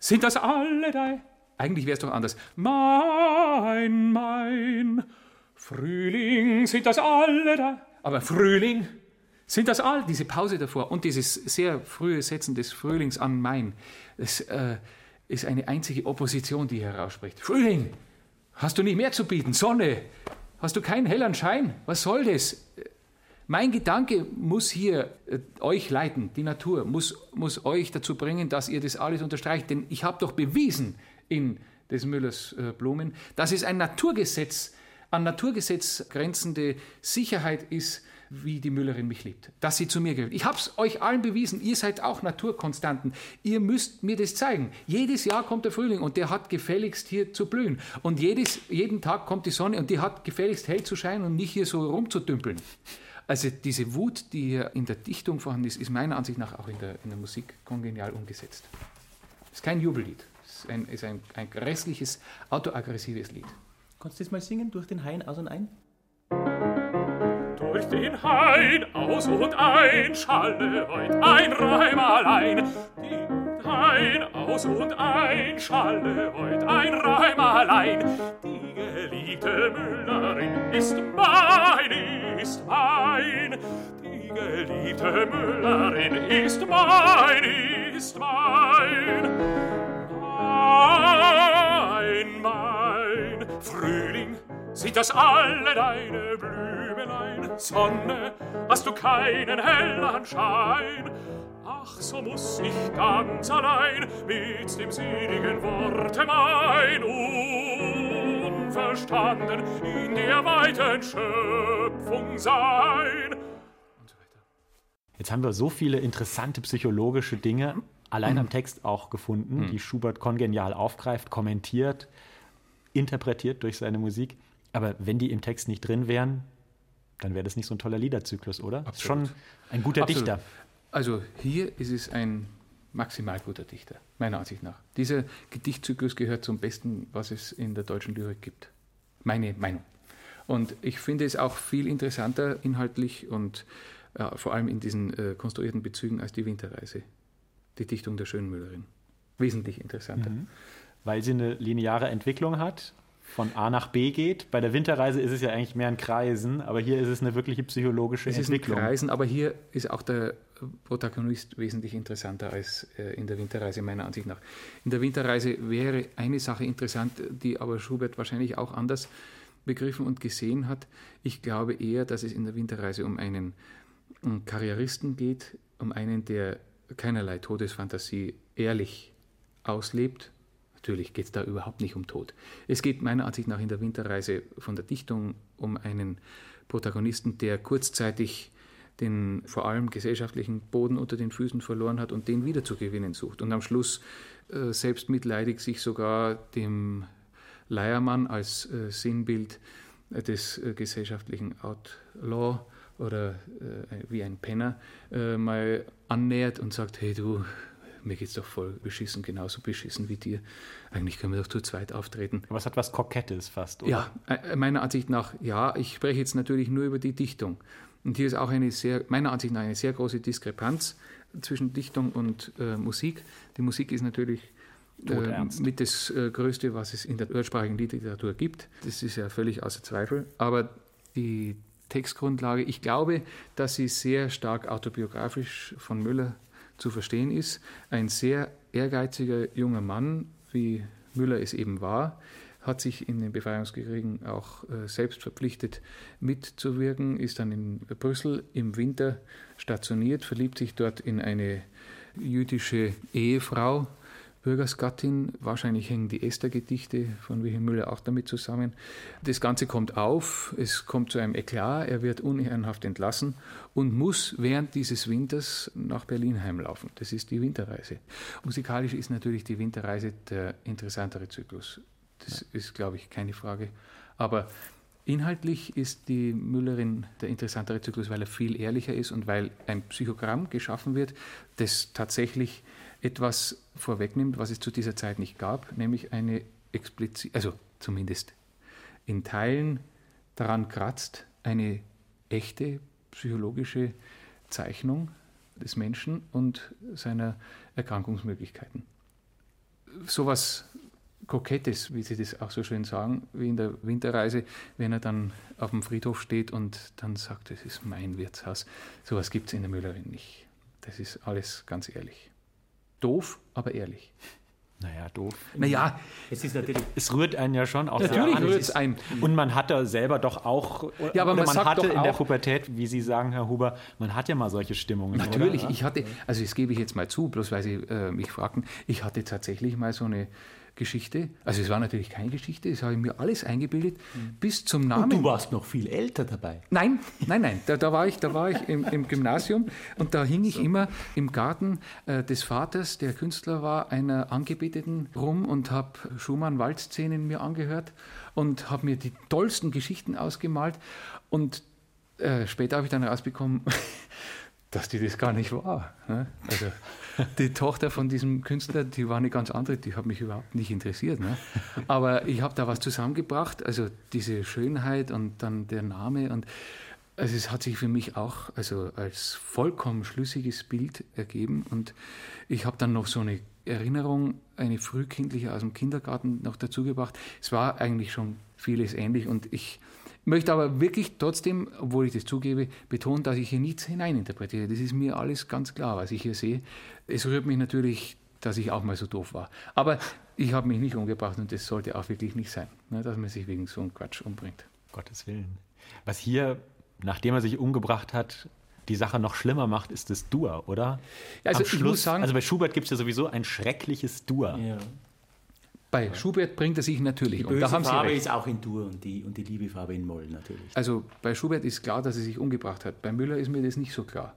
sind das alle deine eigentlich wäre es doch anders. Mein, mein, Frühling, sind das alle da? Aber Frühling, sind das all? Diese Pause davor und dieses sehr frühe Setzen des Frühlings an mein, das äh, ist eine einzige Opposition, die herausspricht. Frühling, hast du nicht mehr zu bieten? Sonne, hast du keinen helleren Schein? Was soll das? Mein Gedanke muss hier äh, euch leiten, die Natur, muss, muss euch dazu bringen, dass ihr das alles unterstreicht. Denn ich habe doch bewiesen in des Müllers äh, Blumen, dass es ein Naturgesetz, an Naturgesetz grenzende Sicherheit ist, wie die Müllerin mich liebt, dass sie zu mir gehört. Ich habe es euch allen bewiesen, ihr seid auch Naturkonstanten. Ihr müsst mir das zeigen. Jedes Jahr kommt der Frühling und der hat gefälligst hier zu blühen. Und jedes, jeden Tag kommt die Sonne und die hat gefälligst hell zu scheinen und nicht hier so rumzudümpeln. Also diese Wut, die hier in der Dichtung vorhanden ist, ist meiner Ansicht nach auch in der, in der Musik kongenial umgesetzt. Es ist kein Jubellied, ist ein, ist ein, ein grässliches, autoaggressives Lied. Kannst du das mal singen, durch den Hain aus und ein? Durch den Hain aus und ein schalle heut ein Reim allein. Die Hain aus und ein schalle heut ein Reim allein. Die geliebte Müllerin ist mein, ist mein. Die geliebte Müllerin ist mein, ist mein. Mein, mein Frühling, sieht das alle deine Blümelein. Sonne, hast du keinen helleren Schein. Ach, so muss ich ganz allein mit dem seligen Worte mein unverstanden in der weiten Schöpfung sein. Jetzt haben wir so viele interessante psychologische Dinge allein am Text auch gefunden, die Schubert kongenial aufgreift, kommentiert, interpretiert durch seine Musik. Aber wenn die im Text nicht drin wären, dann wäre das nicht so ein toller Liederzyklus, oder? Ist Absolut. Schon ein guter Absolut. Dichter. Also hier ist es ein maximal guter Dichter, meiner Ansicht nach. Dieser Gedichtzyklus gehört zum Besten, was es in der deutschen Lyrik gibt. Meine Meinung. Und ich finde es auch viel interessanter inhaltlich und äh, vor allem in diesen äh, konstruierten Bezügen als die Winterreise. Die Dichtung der schönen Müllerin. Wesentlich interessanter. Weil sie eine lineare Entwicklung hat, von A nach B geht. Bei der Winterreise ist es ja eigentlich mehr ein Kreisen, aber hier ist es eine wirkliche psychologische Es ist ein Entwicklung. Kreisen, aber hier ist auch der Protagonist wesentlich interessanter als äh, in der Winterreise, meiner Ansicht nach. In der Winterreise wäre eine Sache interessant, die aber Schubert wahrscheinlich auch anders begriffen und gesehen hat. Ich glaube eher, dass es in der Winterreise um einen Karrieristen geht, um einen, der keinerlei Todesfantasie ehrlich auslebt. Natürlich geht es da überhaupt nicht um Tod. Es geht meiner Ansicht nach in der Winterreise von der Dichtung um einen Protagonisten, der kurzzeitig den vor allem gesellschaftlichen Boden unter den Füßen verloren hat und den wiederzugewinnen sucht. Und am Schluss äh, selbstmitleidig sich sogar dem Leiermann als äh, Sinnbild äh, des äh, gesellschaftlichen Outlaw oder äh, wie ein Penner äh, mal annähert und sagt, hey du, mir geht's doch voll beschissen, genauso beschissen wie dir. Eigentlich können wir doch zu zweit auftreten. Aber es hat was Kokettes fast, oder? Ja, äh, meiner Ansicht nach, ja. Ich spreche jetzt natürlich nur über die Dichtung. Und hier ist auch eine sehr, meiner Ansicht nach eine sehr große Diskrepanz zwischen Dichtung und äh, Musik. Die Musik ist natürlich äh, mit das äh, Größte, was es in der deutschsprachigen Literatur gibt. Das ist ja völlig außer Zweifel. Aber die Textgrundlage, ich glaube, dass sie sehr stark autobiografisch von Müller zu verstehen ist. Ein sehr ehrgeiziger junger Mann, wie Müller es eben war, hat sich in den Befreiungskriegen auch äh, selbst verpflichtet mitzuwirken, ist dann in Brüssel im Winter stationiert, verliebt sich dort in eine jüdische Ehefrau, Bürgersgattin. Wahrscheinlich hängen die Esther-Gedichte von Wilhelm Müller auch damit zusammen. Das Ganze kommt auf, es kommt zu einem Eklat, er wird unehrenhaft entlassen und muss während dieses Winters nach Berlin heimlaufen. Das ist die Winterreise. Musikalisch ist natürlich die Winterreise der interessantere Zyklus. Das ist, glaube ich, keine Frage. Aber inhaltlich ist die Müllerin der interessantere Zyklus, weil er viel ehrlicher ist und weil ein Psychogramm geschaffen wird, das tatsächlich etwas vorwegnimmt, was es zu dieser Zeit nicht gab, nämlich eine explizit, also zumindest in Teilen daran kratzt, eine echte psychologische Zeichnung des Menschen und seiner Erkrankungsmöglichkeiten. Sowas Kokettes, wie Sie das auch so schön sagen, wie in der Winterreise, wenn er dann auf dem Friedhof steht und dann sagt, das ist mein Wirtshaus. Sowas gibt es in der Müllerin nicht. Das ist alles ganz ehrlich. Doof, aber ehrlich. Naja, doof. Naja, Es ist natürlich Es rührt einen ja schon auch Natürlich rührt es ein. Und man hat da selber doch auch, Ja, aber man man sagt hatte doch in der Pubertät, wie Sie sagen, Herr Huber, man hat ja mal solche Stimmungen. Natürlich, oder? ich hatte, also das gebe ich jetzt mal zu, bloß weil Sie äh, mich fragten, ich hatte tatsächlich mal so eine Geschichte, also es war natürlich keine Geschichte, das habe ich mir alles eingebildet, bis zum Namen. Und du warst noch viel älter dabei. Nein, nein, nein. Da, da war ich, da war ich im, im [LAUGHS] Gymnasium und da hing ich immer im Garten äh, des Vaters, der Künstler war, einer Angebeteten rum und habe Schumann-Waldszenen mir angehört und habe mir die tollsten Geschichten ausgemalt. Und äh, später habe ich dann rausbekommen, [LAUGHS] dass die das gar nicht war. Ne? Also [LAUGHS] die Tochter von diesem Künstler, die war eine ganz andere, die hat mich überhaupt nicht interessiert. Ne? Aber ich habe da was zusammengebracht, also diese Schönheit und dann der Name und also es hat sich für mich auch also als vollkommen schlüssiges Bild ergeben und ich habe dann noch so eine Erinnerung, eine frühkindliche aus dem Kindergarten noch dazugebracht. Es war eigentlich schon vieles ähnlich und ich möchte aber wirklich trotzdem, obwohl ich das zugebe, betonen, dass ich hier nichts hineininterpretiere. Das ist mir alles ganz klar, was ich hier sehe. Es rührt mich natürlich, dass ich auch mal so doof war. Aber ich habe mich nicht umgebracht und das sollte auch wirklich nicht sein, ne, dass man sich wegen so einem Quatsch umbringt. Gottes Willen. Was hier, nachdem er sich umgebracht hat, die Sache noch schlimmer macht, ist das Dur, oder? Ja, also Am ich Schluss, muss sagen- also bei Schubert gibt es ja sowieso ein schreckliches Dur. Ja. Bei Schubert bringt er sich natürlich Die um. Da haben Sie Farbe recht. ist auch in Dur und die, und die liebe Farbe in Moll natürlich. Also bei Schubert ist klar, dass er sich umgebracht hat. Bei Müller ist mir das nicht so klar.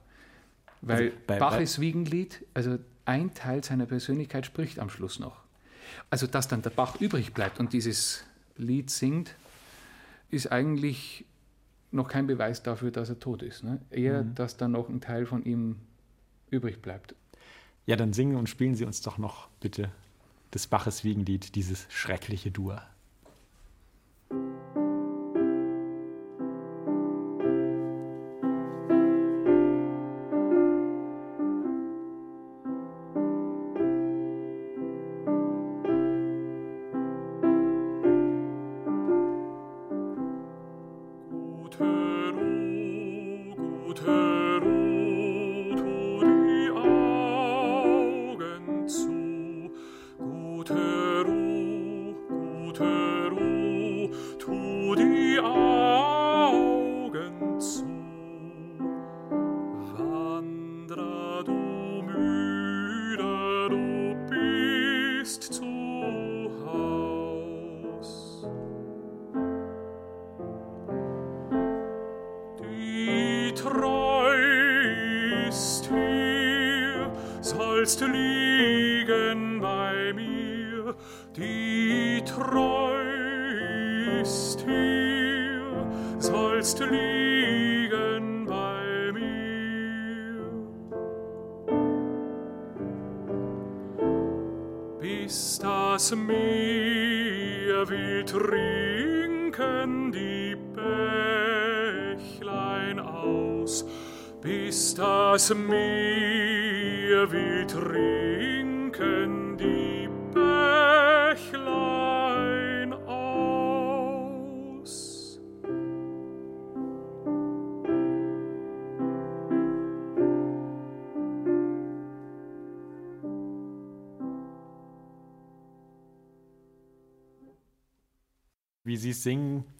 Weil Also bei- Baches Wiegenlied, also ein Teil seiner Persönlichkeit spricht am Schluss noch. Also dass dann der Bach übrig bleibt und dieses Lied singt, ist eigentlich noch kein Beweis dafür, dass er tot ist. Ne? Eher, dass dann noch ein Teil von ihm übrig bleibt. Ja, dann singen und spielen Sie uns doch noch bitte des Baches Wiegenlied, dieses schreckliche Dur. Gute Ruh, gute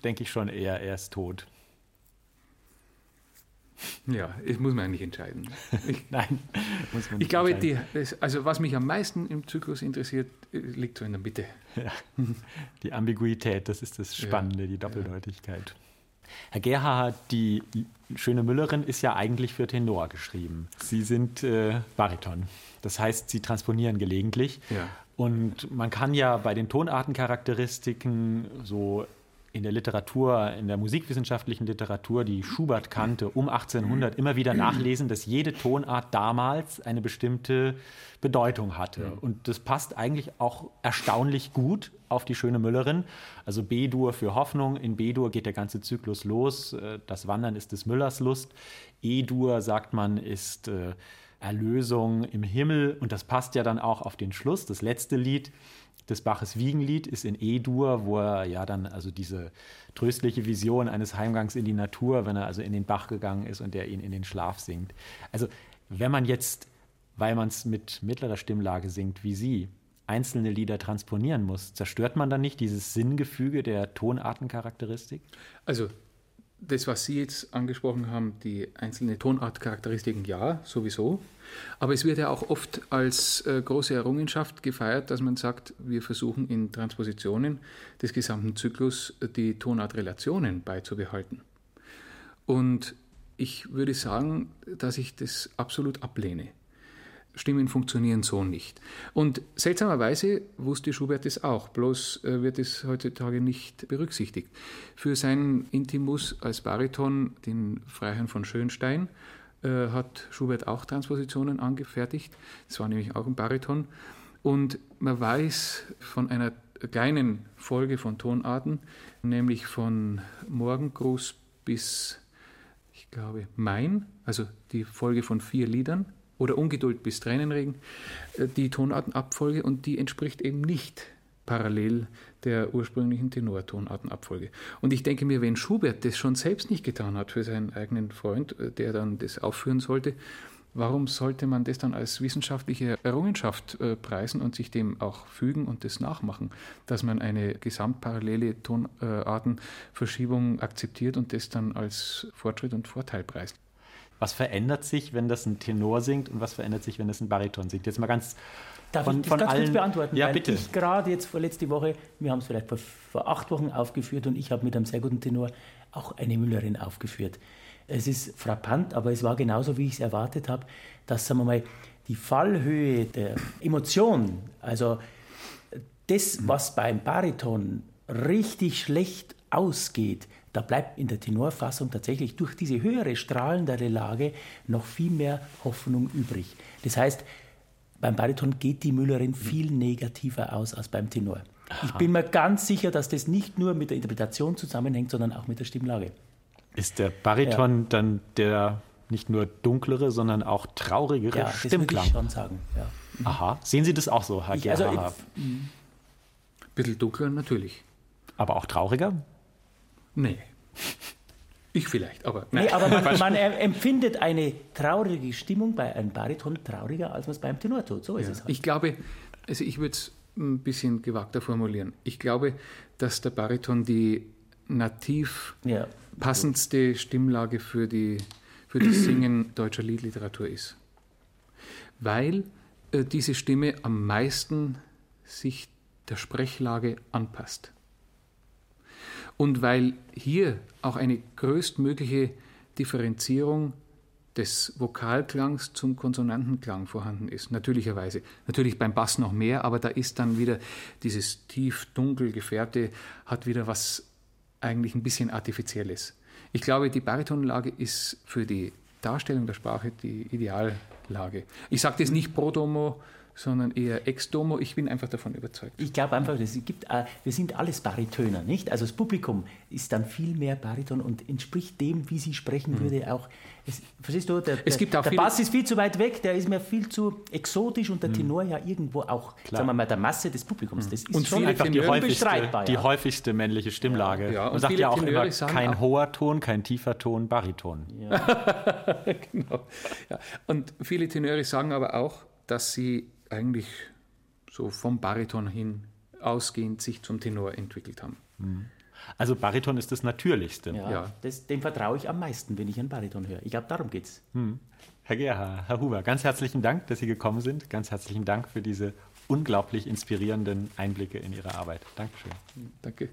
denke ich schon eher, er ist tot. Ja, das muss man eigentlich entscheiden. [LAUGHS] Ich, Nein, muss man nicht ich glaube, die, also was mich am meisten im Zyklus interessiert, äh, liegt so in der Mitte. Die Ambiguität, das ist das Spannende, die Doppeldeutigkeit. Herr Gerhard, die schöne Müllerin ist ja eigentlich für Tenor geschrieben. Sie sind äh, Bariton. Das heißt, Sie transponieren gelegentlich. Ja. Und man kann ja bei den Tonartencharakteristiken so in der Literatur, in der musikwissenschaftlichen Literatur, die Schubert kannte, um 1800 immer wieder nachlesen, dass jede Tonart damals eine bestimmte Bedeutung hatte. Und das passt eigentlich auch erstaunlich gut auf die schöne Müllerin. Also B-Dur für Hoffnung, in B-Dur geht der ganze Zyklus los. Äh, Das Wandern ist des Müllers Lust. E-Dur, sagt man, ist äh, Erlösung im Himmel. Und das passt ja dann auch auf den Schluss. Das letzte Lied des Baches Wiegenlied ist in E-Dur, wo er ja dann also diese tröstliche Vision eines Heimgangs in die Natur, wenn er also in den Bach gegangen ist und der ihn in den Schlaf singt. Also wenn man jetzt, weil man es mit mittlerer Stimmlage singt wie Sie, einzelne Lieder transponieren muss, zerstört man dann nicht dieses Sinngefüge der Tonartencharakteristik? Also das, was Sie jetzt angesprochen haben, die einzelnen Tonartcharakteristiken, ja, sowieso. Aber es wird ja auch oft als äh, große Errungenschaft gefeiert, dass man sagt, wir versuchen in Transpositionen des gesamten Zyklus äh, die Tonartrelationen beizubehalten. Und ich würde sagen, dass ich das absolut ablehne. Stimmen funktionieren so nicht. Und seltsamerweise wusste Schubert es auch, bloß äh, wird es heutzutage nicht berücksichtigt. Für seinen Intimus als Bariton, den Freiherrn von Schönstein, äh, hat Schubert auch Transpositionen angefertigt. Das war nämlich auch ein Bariton. Und man weiß von einer kleinen Folge von Tonarten, nämlich von Morgengruß bis, ich glaube, Main, also die Folge von vier Liedern, oder Ungeduld bis Tränenregen, äh, die Tonartenabfolge und die entspricht eben nicht parallel der ursprünglichen Tenortonartenabfolge. Und ich denke mir, wenn Schubert das schon selbst nicht getan hat für seinen eigenen Freund, äh, der dann das aufführen sollte, warum sollte man das dann als wissenschaftliche Errungenschaft äh, preisen und sich dem auch fügen und das nachmachen, dass man eine gesamtparallele Tonartenverschiebung akzeptiert und das dann als Fortschritt und Vorteil preist? Was verändert sich, wenn das ein Tenor singt und was verändert sich, wenn das ein Bariton singt? Jetzt mal ganz Darf von, ich das von ganz allen... kurz beantworten? Ja, bitte. Ich gerade jetzt vor letzte Woche, wir haben es vielleicht vor, vor acht Wochen aufgeführt und ich habe mit einem sehr guten Tenor auch eine Müllerin aufgeführt. Es ist frappant, aber es war genauso, wie ich es erwartet habe, dass, sagen wir mal, die Fallhöhe der Emotion, also das, was beim Bariton richtig schlecht ausgeht, da bleibt in der Tenorfassung tatsächlich durch diese höhere strahlendere Lage noch viel mehr Hoffnung übrig. Das heißt, beim Bariton geht die Müllerin viel negativer aus als beim Tenor. Ich bin mir ganz sicher, dass das nicht nur mit der Interpretation zusammenhängt, sondern auch mit der Stimmlage. Ist der Bariton ja. dann der nicht nur dunklere, sondern auch traurigere ja, Stimmklang? Das würde ich schon sagen. Ja. Aha. Sehen Sie das auch so, Herr ich, also, Ein bisschen dunkler natürlich. Aber auch trauriger? Nee. Ich vielleicht, aber. Nein. Nee, aber man, [LAUGHS] man, empfindet eine traurige Stimmung bei einem Bariton trauriger, als man es beim Tenor tut. So ist ja. es halt. Ich glaube, also ich würde es ein bisschen gewagter formulieren. Ich glaube, dass der Bariton die nativ ja. passendste Stimmlage für, die, für das [CLEARS THROAT] Singen deutscher Liedliteratur ist. Weil äh, diese Stimme am meisten sich der Sprechlage anpasst. Und weil hier auch eine größtmögliche Differenzierung des Vokalklangs zum Konsonantenklang vorhanden ist, natürlicherweise. Natürlich beim Bass noch mehr, aber da ist dann wieder dieses tief dunkel gefährte, hat wieder was eigentlich ein bisschen Artifizielles. Ich glaube, die Baritonlage ist für die Darstellung der Sprache die Ideallage. Ich sage das nicht pro domo, sondern eher Ex-Domo. Ich bin einfach davon überzeugt. Ich glaube einfach, es gibt, äh, wir sind alles Baritöner, nicht? Also das Publikum ist dann viel mehr Bariton und entspricht dem, wie sie sprechen mhm. würde, auch. Es, verstehst du, der, es gibt auch der Bass ist viel zu weit weg, der ist mir viel zu exotisch und der mhm. Tenor ja irgendwo auch, Klar. sagen wir mal, der Masse des Publikums. Das ist und schon einfach die häufigste, die häufigste männliche Stimmlage. Ja. Ja, und Man sagt ja auch Tenöre immer, kein auch, hoher Ton, kein tiefer Ton, Bariton. Ja. [LAUGHS] genau. Ja. Und viele Tenöre sagen aber auch, dass sie eigentlich so vom Bariton hin ausgehend sich zum Tenor entwickelt haben. Mhm. Also Bariton ist das Natürlichste. Ja, ja. Das, dem vertraue ich am meisten, wenn ich einen Bariton höre. Ich glaube, darum geht's. Hm. Herr Gerhard, Herr Huber, ganz herzlichen Dank, dass Sie gekommen sind. Ganz herzlichen Dank für diese unglaublich inspirierenden Einblicke in Ihre Arbeit. Dankeschön. Danke.